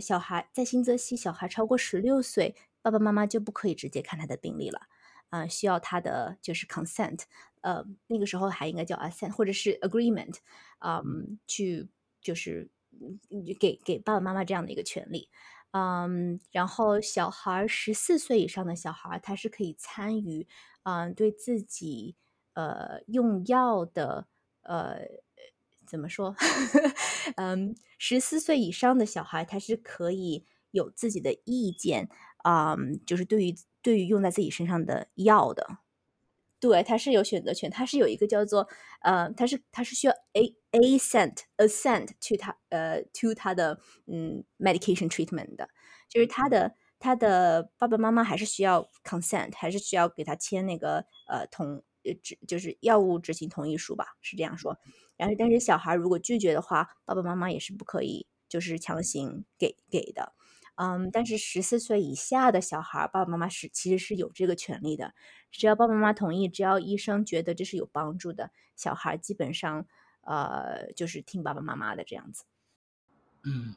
S2: 小孩在新泽西，小孩超过十六岁，爸爸妈妈就不可以直接看他的病历了，啊，需要他的就是 consent，呃，那个时候还应该叫 assent 或者是 agreement，嗯，去就是给给爸爸妈妈这样的一个权利，嗯，然后小孩十四岁以上的小孩，他是可以参与，嗯，对自己呃用药的。呃，怎么说？嗯，十四岁以上的小孩，他是可以有自己的意见啊，就是对于对于用在自己身上的药的，对，他是有选择权，他是有一个叫做呃，他是他是需要 a assent assent to 他呃 to 他的嗯 medication treatment 的，就是他的他的爸爸妈妈还是需要 consent，还是需要给他签那个呃同。执就是药物执行同意书吧，是这样说。然后，但是小孩如果拒绝的话，爸爸妈妈也是不可以，就是强行给给的。嗯，但是十四岁以下的小孩，爸爸妈妈是其实是有这个权利的，只要爸爸妈妈同意，只要医生觉得这是有帮助的，小孩基本上呃就是听爸爸妈妈的这样子。
S1: 嗯，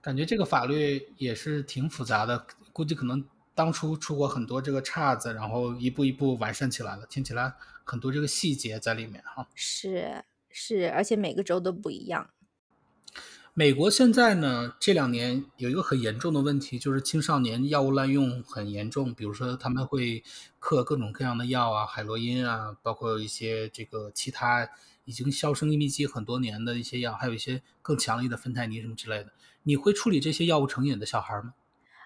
S1: 感觉这个法律也是挺复杂的，估计可能。当初出过很多这个岔子，然后一步一步完善起来了。听起来很多这个细节在里面哈。
S2: 是是，而且每个州都不一样。
S1: 美国现在呢，这两年有一个很严重的问题，就是青少年药物滥用很严重。比如说他们会嗑各种各样的药啊，海洛因啊，包括一些这个其他已经销声匿迹很多年的一些药，还有一些更强力的芬太尼什么之类的。你会处理这些药物成瘾的小孩吗？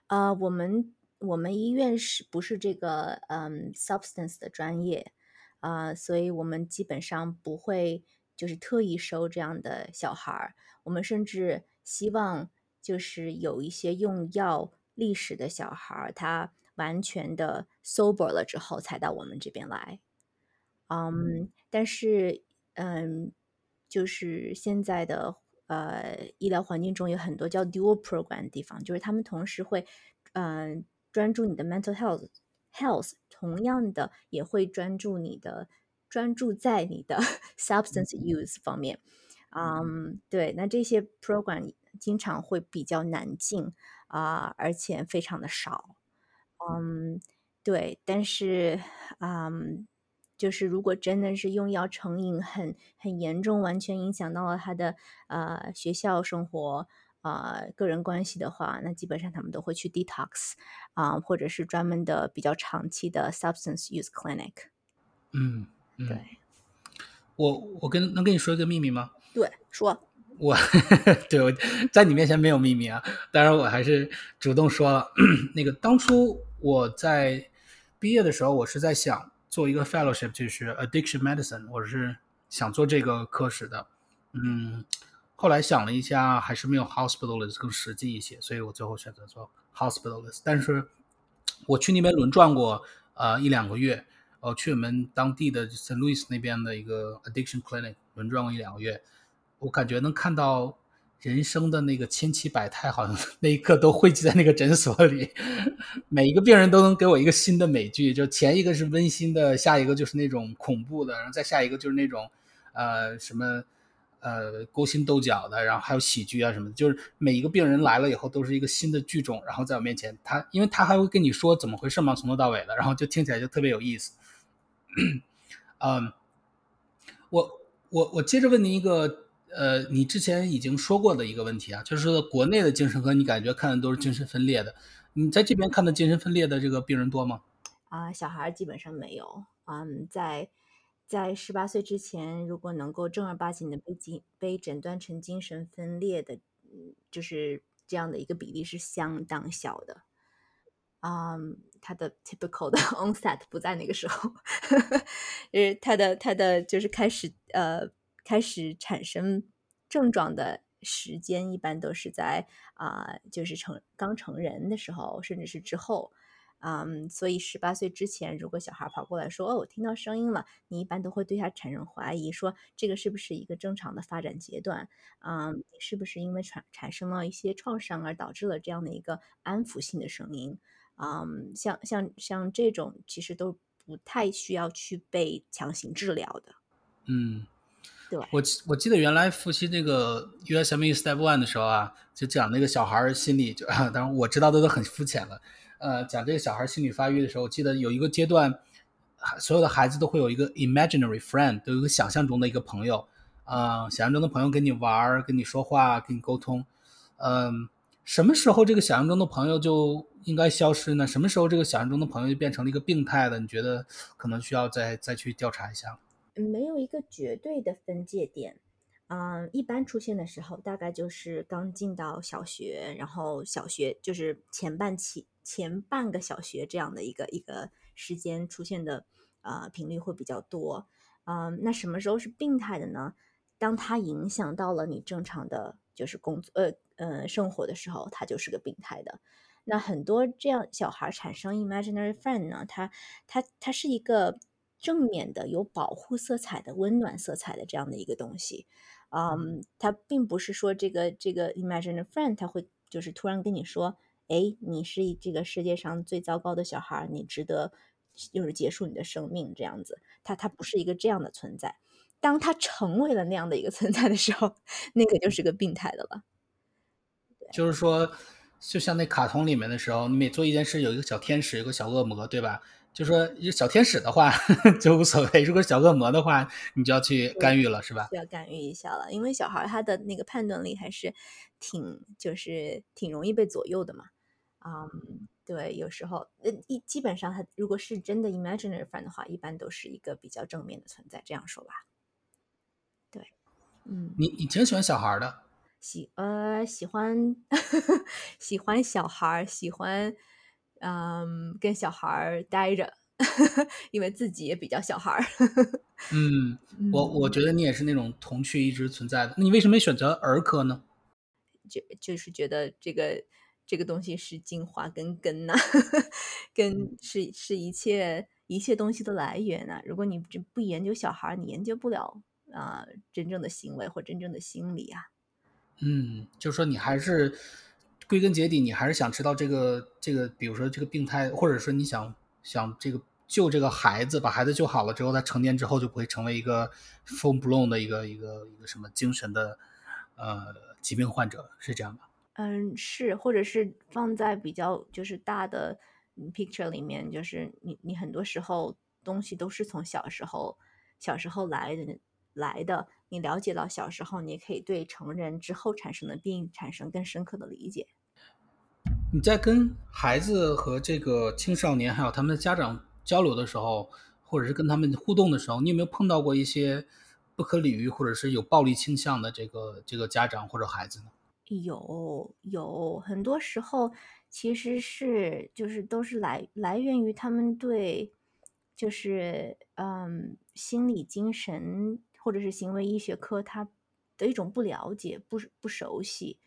S2: 啊，我们。我们医院是不是这个嗯 substance 的专业啊？所以我们基本上不会就是特意收这样的小孩儿。我们甚至希望就是有一些用药历史的小孩儿，他完全的 sober 了之后才到我们这边来。嗯，但是嗯，就是现在的呃医疗环境中有很多叫 dual program 的地方，就是他们同时会嗯。专注你的 mental health health，同样的也会专注你的专注在你的 substance use 方面。嗯，对，那这些 program 经常会比较难进啊，而且非常的少。嗯，对，但是嗯，就是如果真的是用药成瘾很很严重，完全影响到了他的呃学校生活。啊，个人关系的话，那基本上他们都会去 detox 啊，或者是专门的比较长期的 substance use clinic。
S1: 嗯，
S2: 对。
S1: 我我跟能跟你说一个秘密吗？
S2: 对，说。
S1: 我 对我在你面前没有秘密啊，当然我还是主动说了。那个当初我在毕业的时候，我是在想做一个 fellowship，就是 addiction medicine，我是想做这个科室的。嗯。后来想了一下，还是没有 hospitalist 更实际一些，所以我最后选择做 hospitalist。但是，我去那边轮转过，呃，一两个月，呃，去我们当地的 St. Louis 那边的一个 addiction clinic 轮转过一两个月，我感觉能看到人生的那个千奇百态，好像 那一刻都汇集在那个诊所里，每一个病人都能给我一个新的美剧，就前一个是温馨的，下一个就是那种恐怖的，然后再下一个就是那种，呃，什么。呃，勾心斗角的，然后还有喜剧啊什么的，就是每一个病人来了以后都是一个新的剧种，然后在我面前，他因为他还会跟你说怎么回事嘛，从头到尾的，然后就听起来就特别有意思。嗯，我我我接着问您一个，呃，你之前已经说过的一个问题啊，就是说国内的精神科你感觉看的都是精神分裂的，你在这边看的精神分裂的这个病人多吗？
S2: 啊，小孩基本上没有，嗯，在。在十八岁之前，如果能够正儿八经的被精被诊断成精神分裂的，就是这样的一个比例是相当小的。嗯，他的 typical 的 onset 不在那个时候，呃，他的他的就是开始呃开始产生症状的时间一般都是在啊、就是成刚成人的时候，甚至是之后。嗯，所以十八岁之前，如果小孩跑过来说：“哦，我听到声音了。”你一般都会对他产生怀疑，说这个是不是一个正常的发展阶段？嗯，是不是因为产产生了一些创伤而导致了这样的一个安抚性的声音？嗯，像像像这种其实都不太需要去被强行治疗的。
S1: 嗯，
S2: 对，
S1: 我我记得原来复习这个 USMLE Step One 的时候啊，就讲那个小孩儿心理，就 当然我知道的都很肤浅了。呃，讲这个小孩儿心理发育的时候，我记得有一个阶段，所有的孩子都会有一个 imaginary friend，都有一个想象中的一个朋友，啊、想象中的朋友跟你玩儿、跟你说话、跟你沟通。嗯、什么时候这个想象中的朋友就应该消失呢？什么时候这个想象中的朋友就变成了一个病态的？你觉得可能需要再再去调查一下？
S2: 没有一个绝对的分界点。嗯，一般出现的时候，大概就是刚进到小学，然后小学就是前半期、前半个小学这样的一个一个时间出现的，呃，频率会比较多。嗯，那什么时候是病态的呢？当它影响到了你正常的就是工作，呃呃生活的时候，他就是个病态的。那很多这样小孩产生 imaginary friend 呢，他他他是一个正面的、有保护色彩的、温暖色彩的这样的一个东西。嗯，他并不是说这个这个 imaginary friend 他会就是突然跟你说，哎，你是这个世界上最糟糕的小孩，你值得就是结束你的生命这样子。他他不是一个这样的存在。当他成为了那样的一个存在的时候，那个就是个病态的了。
S1: 就是说，就像那卡通里面的时候，你每做一件事有一个小天使，有个小恶魔，对吧？就说一个小天使的话 就无所谓，如果小恶魔的话，你就要去干预了，是吧？
S2: 需要干预一下了，因为小孩他的那个判断力还是挺就是挺容易被左右的嘛。嗯，对，有时候呃一基本上他如果是真的 imaginary friend 的话，一般都是一个比较正面的存在，这样说吧。对，嗯，
S1: 你你挺喜欢小孩的，
S2: 喜呃喜欢 喜欢小孩，喜欢嗯跟小孩待着，因为自己也比较小孩儿。
S1: 嗯，我我
S2: 嗯
S1: 觉得你也是那种童趣一直存在的。那你为什么没选择儿科呢？
S2: 就就是觉得这个这个东西是精华跟根呐、根是是一切一切东西的来源呐、如果你不不研究小孩，你研究不了啊、真正的行为或真正的心理啊。
S1: 嗯，就是说你还是归根结底，你还是想知道这个这个，比如说这个病态，或者说你想想这个救这个孩子，把孩子救好了之后，他成年之后就不会成为一个 full blown 的一个一个一个什么精神的呃疾病患者，是这样吧？
S2: 嗯，是，或者是放在比较就是大的嗯 picture 里面，就是你你很多时候东西都是从小时候小时候来的来的，你了解到小时候，你也可以对成人之后产生的病产生更深刻的理解。
S1: 你在跟孩子和这个青少年还有他们的家长交流的时候，或者是跟他们互动的时候，你有没有碰到过一些不可理喻或者是有暴力倾向的这个这个家长或者孩子呢？
S2: 有有，很多时候其实是就是都是来来源于他们对就是嗯心理精神或者是行为医学科他的一种不了解、不不熟悉，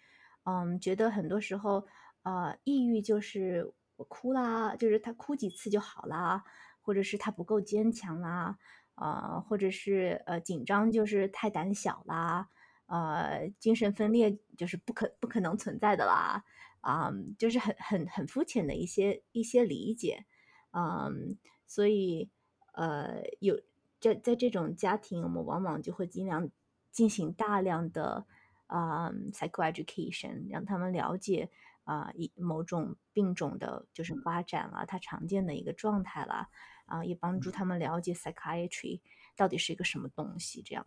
S2: 嗯，觉得很多时候呃抑郁就是我哭啦，就是他哭几次就好啦，或者是他不够坚强啦，啊、或者是呃紧张就是太胆小啦。呃，精神分裂就是不可不可能存在的啦，啊、就是很很很肤浅的一些一些理解，嗯，所以呃，有在在这种家庭，我们往往就会尽量进行大量的啊、psychoeducation，让他们了解啊、一某种病种的就是发展啦，它常见的一个状态了，啊、也帮助他们了解 psychiatry 到底是一个什么东西，这样。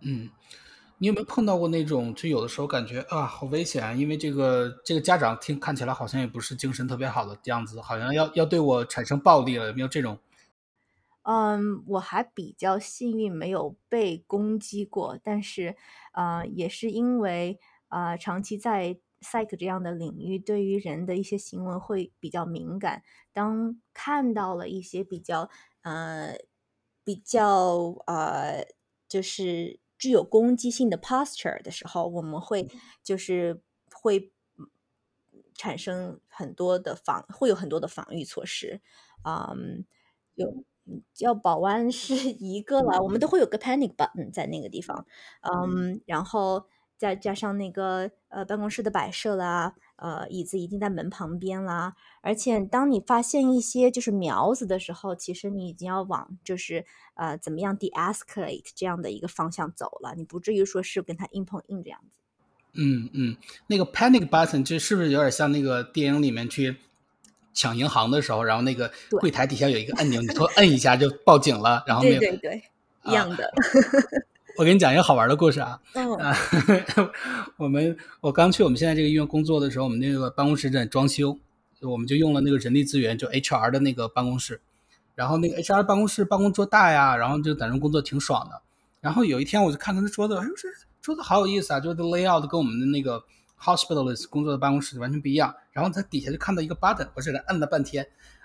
S1: 嗯，你有没有碰到过那种，就有的时候感觉啊，好危险啊，因为这个这个家长听看起来好像也不是精神特别好的样子，好像要要对我产生暴力了，有没有这种？
S2: 嗯，我还比较幸运，没有被攻击过，但是，呃，也是因为呃长期在 psych 这样的领域，对于人的一些行为会比较敏感。当看到了一些比较呃比较呃就是具有攻击性的 posture 的时候，我们会就是会产生很多的防，会有很多的防御措施。嗯，有叫保安是 一个了，我们都会有个 panic button 在那个地方。嗯，然后再加上那个呃办公室的摆设啦，呃椅子一定在门旁边啦。而且当你发现一些就是苗子的时候，其实你已经要往就是呃怎么样 de-escalate 这样的一个方向走了，你不至于说是跟他硬碰硬这样子。
S1: 嗯嗯，那个 panic button 就是不是有点像那个电影里面去抢银行的时候，然后那个柜台底下有一个按钮，你说摁一下就报警了，然后那个
S2: 对对对，一样的。
S1: 我给你讲一个好玩的故事啊，
S2: 嗯
S1: 啊，我们我刚去我们现在这个医院工作的时候，我们那个办公室正在装修，我们就用了那个人力资源，就 HR 的那个办公室。然后那个 HR 办公室办公桌大呀，然后就在那工作挺爽的。然后有一天我就看他的桌子，哎呦这桌子好有意思啊，就是 layout 跟我们的那个 hospitalist 工作的办公室完全不一样。然后他底下就看到一个 button，我在那摁了半天，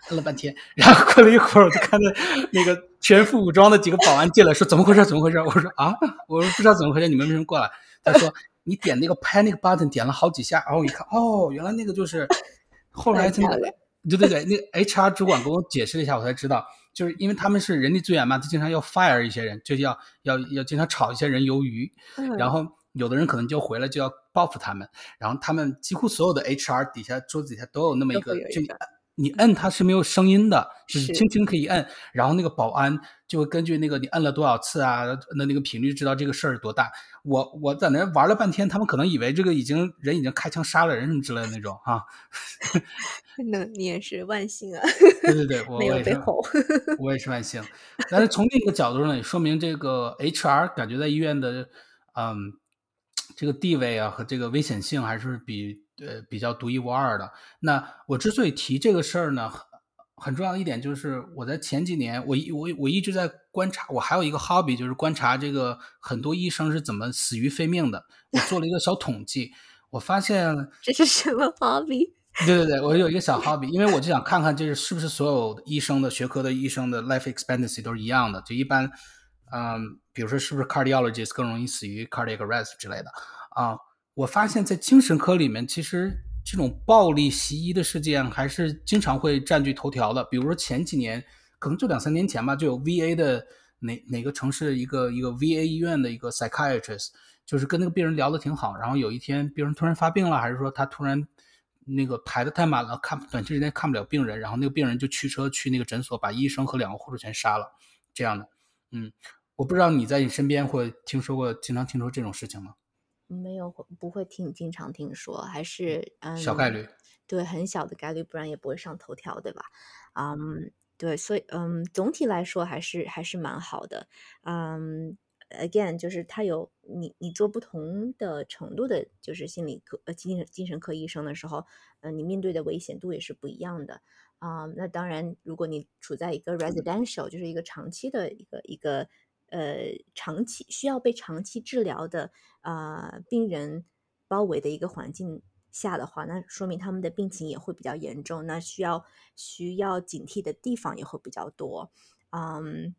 S1: 摁了半天。然后过了一会儿，我就看到那个全副武装的几个保安进来，说怎么回事？怎么回事？我说啊，我说不知道怎么回事，你们为什么过来？他说你点那个拍那个 button 点了好几下，然后我一看，哦，原来那个就是后来真的
S2: 太漂亮，
S1: 对对对，那个 HR 主管跟我解释了一下，我才知道，就是因为他们是人力资源嘛，他经常要 fire 一些人，就要要要经常炒一些人鱿鱼，
S2: 嗯
S1: 然后有的人可能就回来就要报复他们，然后他们几乎所有的 HR 底下桌子底下都有那么一个，就你摁它是没有声音的，就是
S2: 是
S1: 轻轻可以摁，然后那个保安就会根据那个你摁了多少次啊，那那个频率知道这个事儿多大。我我在那玩了半天，他们可能以为这个已经人已经开枪杀了人什么之类的那种哈
S2: 那你也是万幸啊，
S1: 对对对，我也是，
S2: 有被吼。
S1: 我也是万幸。但是从另一个角度呢，也说明这个 HR 感觉在医院的，嗯，这个地位啊和这个危险性还是比呃比较独一无二的。那我之所以提这个事儿呢，很很重要的一点就是我在前几年，我一我我一直在观察，我还有一个 hobby 就是观察这个很多医生是怎么死于非命的。我做了一个小统计，我发现
S2: 这是什么 hobby？
S1: 对对对，我有一个小 hobby，因为我就想看看，就是是不是所有医生的学科的医生的 life expectancy 都是一样的。就一般，嗯，比如说是不是 cardiologist 更容易死于 cardiac arrest 之类的啊？我发现，在精神科里面，其实这种暴力袭医的事件还是经常会占据头条的。比如说前几年，可能就两三年前吧，就有 VA 的哪哪个城市的一个一个 VA 医院的一个 psychiatrist，就是跟那个病人聊得挺好，然后有一天病人突然发病了，还是说他突然那个排的太满了，看短期之内看不了病人，然后那个病人就驱车去那个诊所，把医生和两个护士全杀了，这样的。嗯，我不知道你在你身边会听说过，经常听说这种事情吗？
S2: 没有，不会听，经常听说，还是嗯，
S1: 小概率。
S2: 对，很小的概率，不然也不会上头条，对吧？嗯，对，所以嗯，总体来说还是还是蛮好的。嗯，again，就是他有你你做不同的程度的，就是心理科呃精神精神科医生的时候，嗯、你面对的危险度也是不一样的。啊、那当然，如果你处在一个 residential，就是一个长期的一个一个呃长期需要被长期治疗的呃病人包围的一个环境下的话，那说明他们的病情也会比较严重，那需要需要警惕的地方也会比较多。嗯，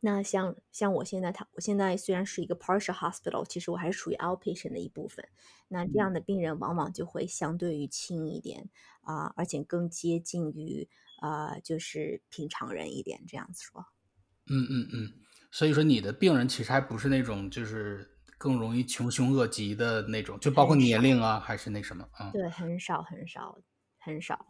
S2: 那像像我现在他我现在虽然是一个 partial hospital，其实我还是属于 outpatient 的一部分。那这样的病人往往就会相对于轻一点啊、而且更接近于啊、就是平常人一点这样子说。
S1: 嗯嗯嗯，所以说你的病人其实还不是那种就是更容易穷凶恶极的那种，就包括年龄啊，还是那什么啊？
S2: 对，很少很少很少。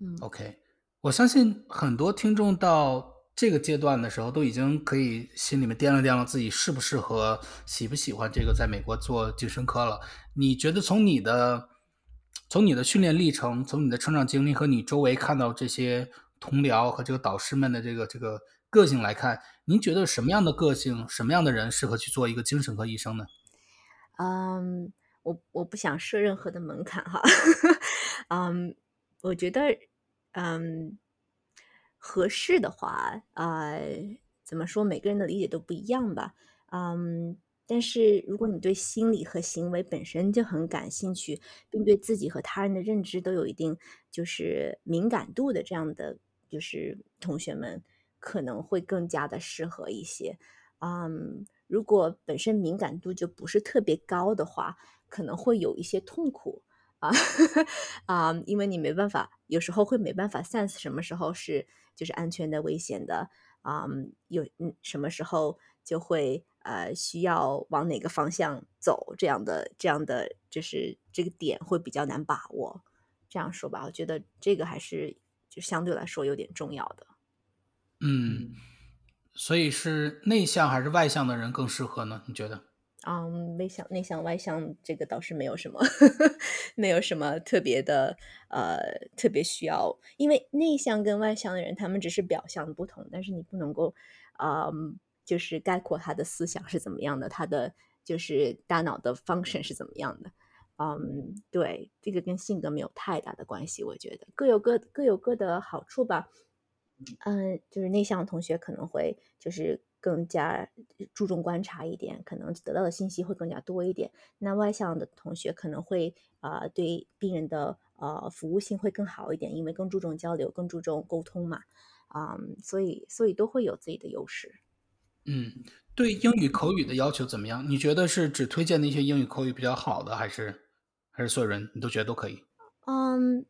S2: 嗯
S1: OK，我相信很多听众到这个阶段的时候，都已经可以心里面掂量掂量自己适不适合、喜不喜欢这个在美国做精神科了。你觉得从你的从你的训练历程、从你的成长经历和你周围看到这些同僚和这个导师们的这个这个个性来看，您觉得什么样的个性、什么样的人适合去做一个精神科医生呢？
S2: 嗯，我我不想设任何的门槛哈，嗯，我觉得，嗯，合适的话，呃，怎么说，每个人的理解都不一样吧，嗯，但是如果你对心理和行为本身就很感兴趣，并对自己和他人的认知都有一定就是敏感度的这样的就是同学们，可能会更加的适合一些，嗯。如果本身敏感度就不是特别高的话，可能会有一些痛苦啊 啊，因为你没办法，有时候会没办法 sense 什么时候是就是安全的、危险的啊，有嗯什么时候就会呃需要往哪个方向走，这样的这样的就是这个点会比较难把握。这样说吧，我觉得这个还是就相对来说有点重要的。
S1: 嗯，所以是内向还是外向的人更适合呢？你觉得？
S2: 嗯，内向、内向、外向，这个倒是没有什么，没有什么特别的，呃，特别需要。因为内向跟外向的人，他们只是表象不同，但是你不能够，嗯，就是概括他的思想是怎么样的，他的就是大脑的 function 是怎么样的。嗯，对，这个跟性格没有太大的关系，我觉得各有各各有各的好处吧。嗯，就是内向的同学可能会就是更加注重观察一点，可能得到的信息会更加多一点。那外向的同学可能会啊，对病人的呃服务性会更好一点，因为更注重交流，更注重沟通嘛。啊，所以所以都会有自己的优势。
S1: 嗯，对英语口语的要求怎么样？你觉得是只推荐那些英语口语比较好的，还是还是所有人你都觉得都可以？
S2: 嗯。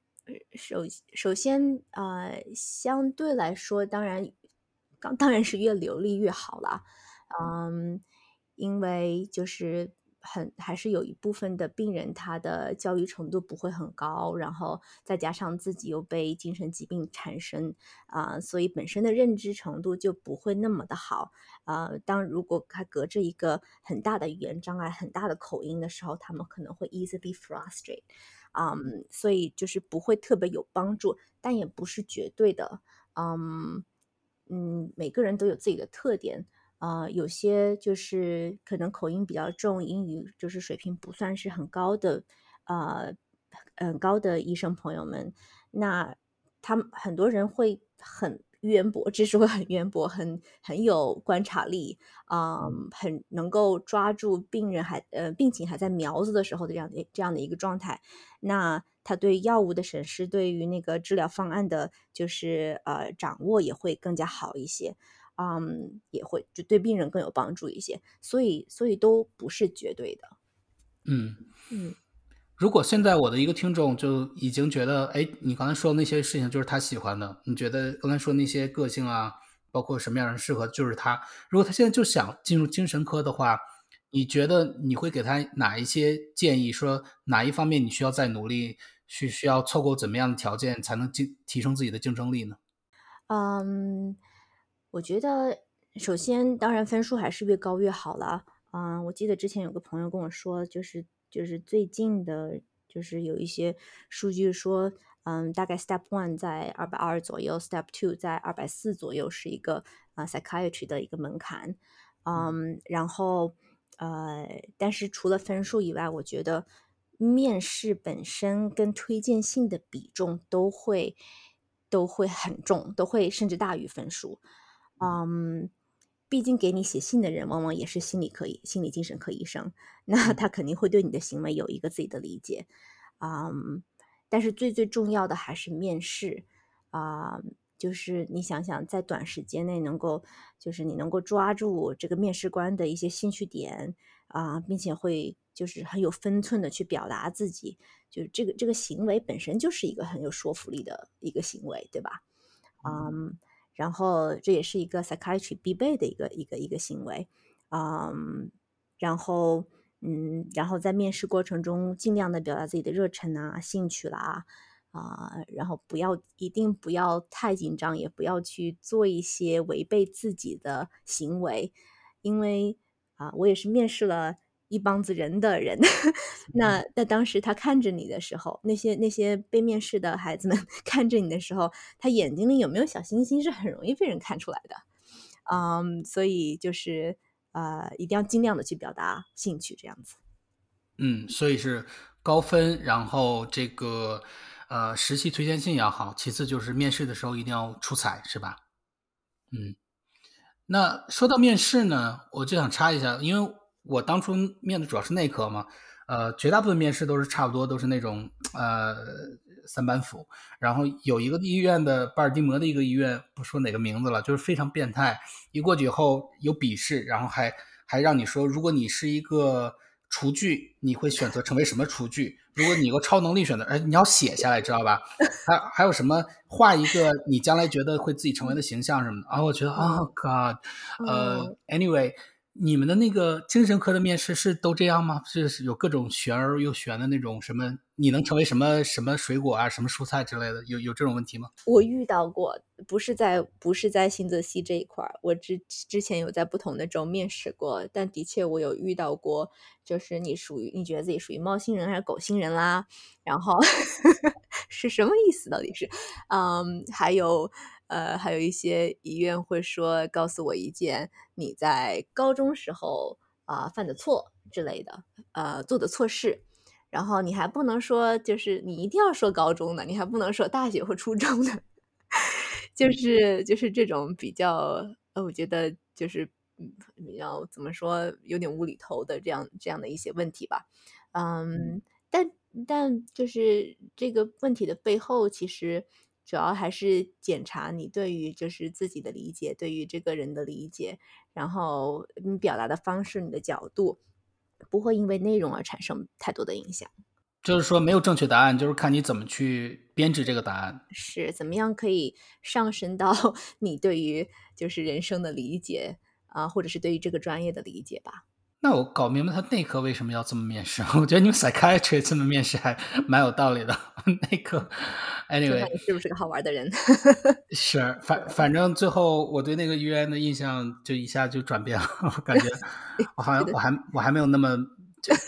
S2: 首首先，呃，相对来说，当然，当当然是越流利越好了，嗯，因为就是很还是有一部分的病人他的教育程度不会很高，然后再加上自己又被精神疾病缠身啊，所以本身的认知程度就不会那么的好啊。当如果还隔着一个很大的语言障碍、很大的口音的时候，他们可能会 easily frustrate。嗯，所以就是不会特别有帮助，但也不是绝对的。嗯嗯，每个人都有自己的特点啊，有些就是可能口音比较重，英语就是水平不算是很高的，呃，很高的医生朋友们，那他们很多人会很。渊博，知识会很渊博，很很有观察力，啊，很能够抓住病人还呃病情还在苗子的时候的这样的这样的一个状态。那他对药物的审视，对于那个治疗方案的，就是呃掌握也会更加好一些，嗯，也会就对病人更有帮助一些。所以，所以都不是绝对的。
S1: 嗯
S2: 嗯。
S1: 如果现在我的一个听众就已经觉得，哎，你刚才说的那些事情就是他喜欢的，你觉得刚才说那些个性啊，包括什么样人适合，就是他。如果他现在就想进入精神科的话，你觉得你会给他哪一些建议？说哪一方面你需要再努力，需需要凑够怎么样的条件才能进提升自己的竞争力呢？
S2: 嗯，我觉得首先当然分数还是越高越好了。嗯，我记得之前有个朋友跟我说，就是。就是最近的，就是有一些数据说，嗯，大概 Step One 在二百二左右，Step Two 在二百四左右是一个啊 Psychiatry 的一个门槛，嗯，然后呃，但是除了分数以外，我觉得面试本身跟推荐信的比重都会都会很重，都会甚至大于分数，嗯。毕竟给你写信的人往往也是心理科医、心理精神科医生，那他肯定会对你的行为有一个自己的理解，嗯，但是最最重要的还是面试啊，就是你想想，在短时间内能够，就是你能够抓住这个面试官的一些兴趣点啊，并且会就是很有分寸的去表达自己，就是这个这个行为本身就是一个很有说服力的一个行为，对吧？嗯。然后这也是一个 psychiatry 必备的一个一个一个行为，嗯，然后嗯，然后在面试过程中尽量的表达自己的热忱啊、兴趣啦，啊，然后不要一定不要太紧张，也不要去做一些违背自己的行为，因为啊，我也是面试了。一帮子人的人，那那当时他看着你的时候，那些那些被面试的孩子们 看着你的时候，他眼睛里有没有小星星是很容易被人看出来的，嗯，所以就是呃，一定要尽量的去表达兴趣，这样子。
S1: 嗯，所以是高分，然后这个呃实习推荐信也好，其次就是面试的时候一定要出彩，是吧？嗯，那说到面试呢，我就想插一下，因为。我当初面的主要是内科嘛，呃，绝大部分面试都是差不多都是那种呃三板斧，然后有一个医院的巴尔的摩的一个医院，不说哪个名字了，就是非常变态，一过去以后有笔试，然后还还让你说，如果你是一个厨具，你会选择成为什么厨具？如果你有个超能力选择，哎，你要写下来，知道吧？还还有什么画一个你将来觉得会自己成为的形象什么的啊？我觉得啊，God，呃，Anyway。你们的那个精神科的面试是都这样吗？是有各种玄而又玄的那种什么？你能成为什么什么水果啊，什么蔬菜之类的？有有这种问题吗？
S2: 我遇到过，不是在不是在新泽西这一块儿，我之之前有在不同的州面试过，但的确我有遇到过，就是你属于你觉得自己属于猫星人还是狗星人啦？然后 是什么意思？到底是？嗯，还有。呃，还有一些医院会说，告诉我一件你在高中时候啊犯的错之类的，呃，做的错事，然后你还不能说，就是你一定要说高中的，你还不能说大学或初中的，就是就是这种比较，呃，我觉得就是比较怎么说，有点无厘头的这样这样的一些问题吧，嗯，但但就是这个问题的背后，其实。主要还是检查你对于就是自己的理解，对于这个人的理解，然后你表达的方式、你的角度，不会因为内容而产生太多的影响。
S1: 就是说，没有正确答案，就是看你怎么去编制这个答案。
S2: 是怎么样可以上升到你对于就是人生的理解啊，或者是对于这个专业的理解吧。
S1: 那我搞明白他内科为什么要这么面试。我觉得你们 psychiatry 这么面试还 蛮有道理的。内科，anyway，
S2: 是不是个好玩的人？
S1: 是，反反正最后我对那个医院的印象就一下就转变了。我感觉我好像我还我还没有那么，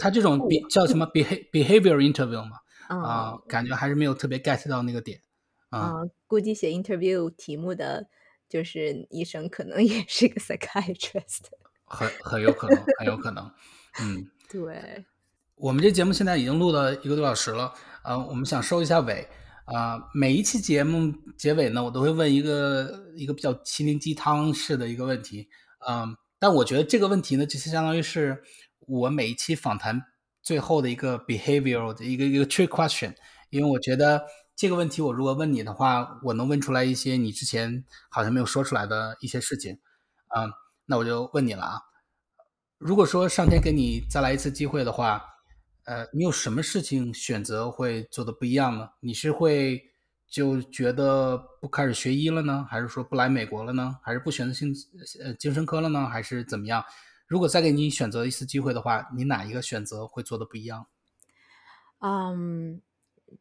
S1: 他这种比叫什么 behavior interview 嘛，啊，感觉还是没有特别 get 到那个点。啊，
S2: 估计写 interview 题目的就是医生，可能也是个 psychiatrist。
S1: 很很有可能，很有可能，嗯，
S2: 对，
S1: 我们这节目现在已经录了一个多小时了，呃，我们想收一下尾，啊，每一期节目结尾呢，我都会问一个一个比较心灵鸡汤式的一个问题，嗯，但我觉得这个问题呢，其实相当于是我每一期访谈最后的一个 behavioral 的一个一个 trick question，因为我觉得这个问题我如果问你的话，我能问出来一些你之前好像没有说出来的一些事情，嗯。那我就问你了啊，如果说上天给你再来一次机会的话，呃，你有什么事情选择会做的不一样呢？你是会就觉得不开始学医了呢，还是说不来美国了呢，还是不选择性呃精神科了呢，还是怎么样？如果再给你选择一次机会的话，你哪一个选择会做的不一样？
S2: 嗯，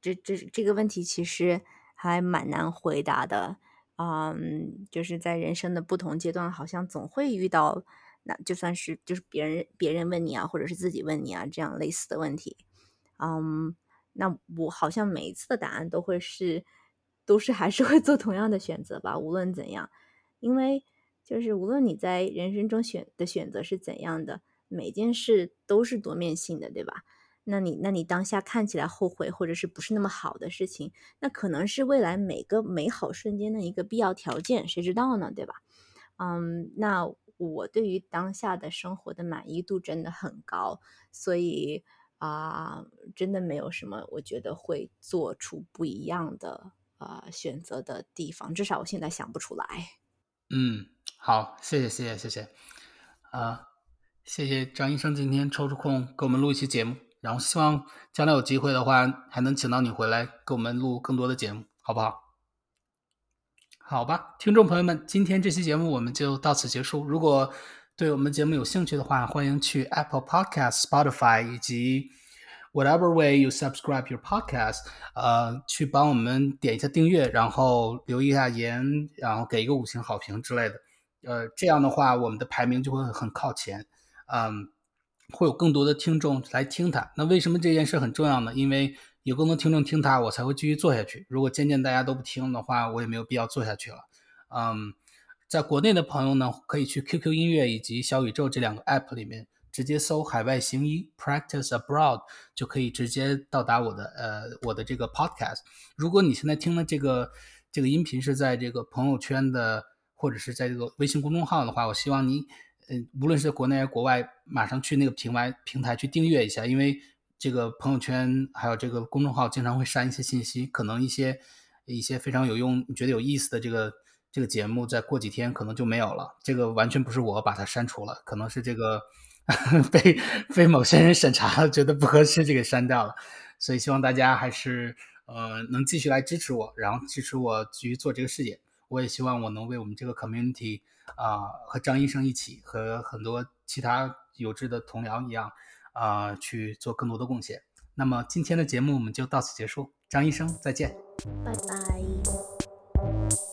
S2: 这这这个问题其实还蛮难回答的。嗯，就是在人生的不同阶段，好像总会遇到，那就算是就是别人别人问你啊，或者是自己问你啊，这样类似的问题。嗯，那我好像每一次的答案都会是，都是还是会做同样的选择吧，无论怎样，因为就是无论你在人生中选的选择是怎样的，每件事都是多面性的，对吧？那你，那你当下看起来后悔或者是不是那么好的事情，那可能是未来每个美好瞬间的一个必要条件，谁知道呢？对吧？嗯，那我对于当下的生活的满意度真的很高，所以啊，真的没有什么我觉得会做出不一样的呃选择的地方，至少我现在想不出来。
S1: 嗯，好，谢谢，谢谢，谢谢，啊，谢谢张医生今天抽出空给我们录一期节目。然后希望将来有机会的话，还能请到你回来给我们录更多的节目，好不好？好吧，听众朋友们，今天这期节目我们就到此结束。如果对我们节目有兴趣的话，欢迎去 Apple Podcast、Spotify 以及 whatever way you subscribe your podcast，呃，去帮我们点一下订阅，然后留一下言，然后给一个五星好评之类的。呃，这样的话，我们的排名就会很靠前。嗯。会有更多的听众来听它。那为什么这件事很重要呢？因为有更多听众听它，我才会继续做下去。如果渐渐大家都不听的话，我也没有必要做下去了。嗯，在国内的朋友呢，可以去 QQ 音乐以及小宇宙这两个 App 里面直接搜“海外行医 Practice Abroad”，就可以直接到达我的呃我的这个 Podcast。如果你现在听的这个这个音频是在这个朋友圈的或者是在这个微信公众号的话，我希望你。嗯，无论是国内还是国外，马上去那个平台平台去订阅一下，因为这个朋友圈还有这个公众号经常会删一些信息，可能一些一些非常有用、觉得有意思的这个这个节目再过几天可能就没有了。这个完全不是我把它删除了，可能是这个 被被某些人审查了，觉得不合适就给删掉了。所以希望大家还是呃能继续来支持我，然后支持我继续做这个事业。我也希望我能为我们这个 community 啊、和张医生一起，和很多其他有志的同僚一样啊、去做更多的贡献。那么今天的节目我们就到此结束，张医生再见。
S2: 拜拜。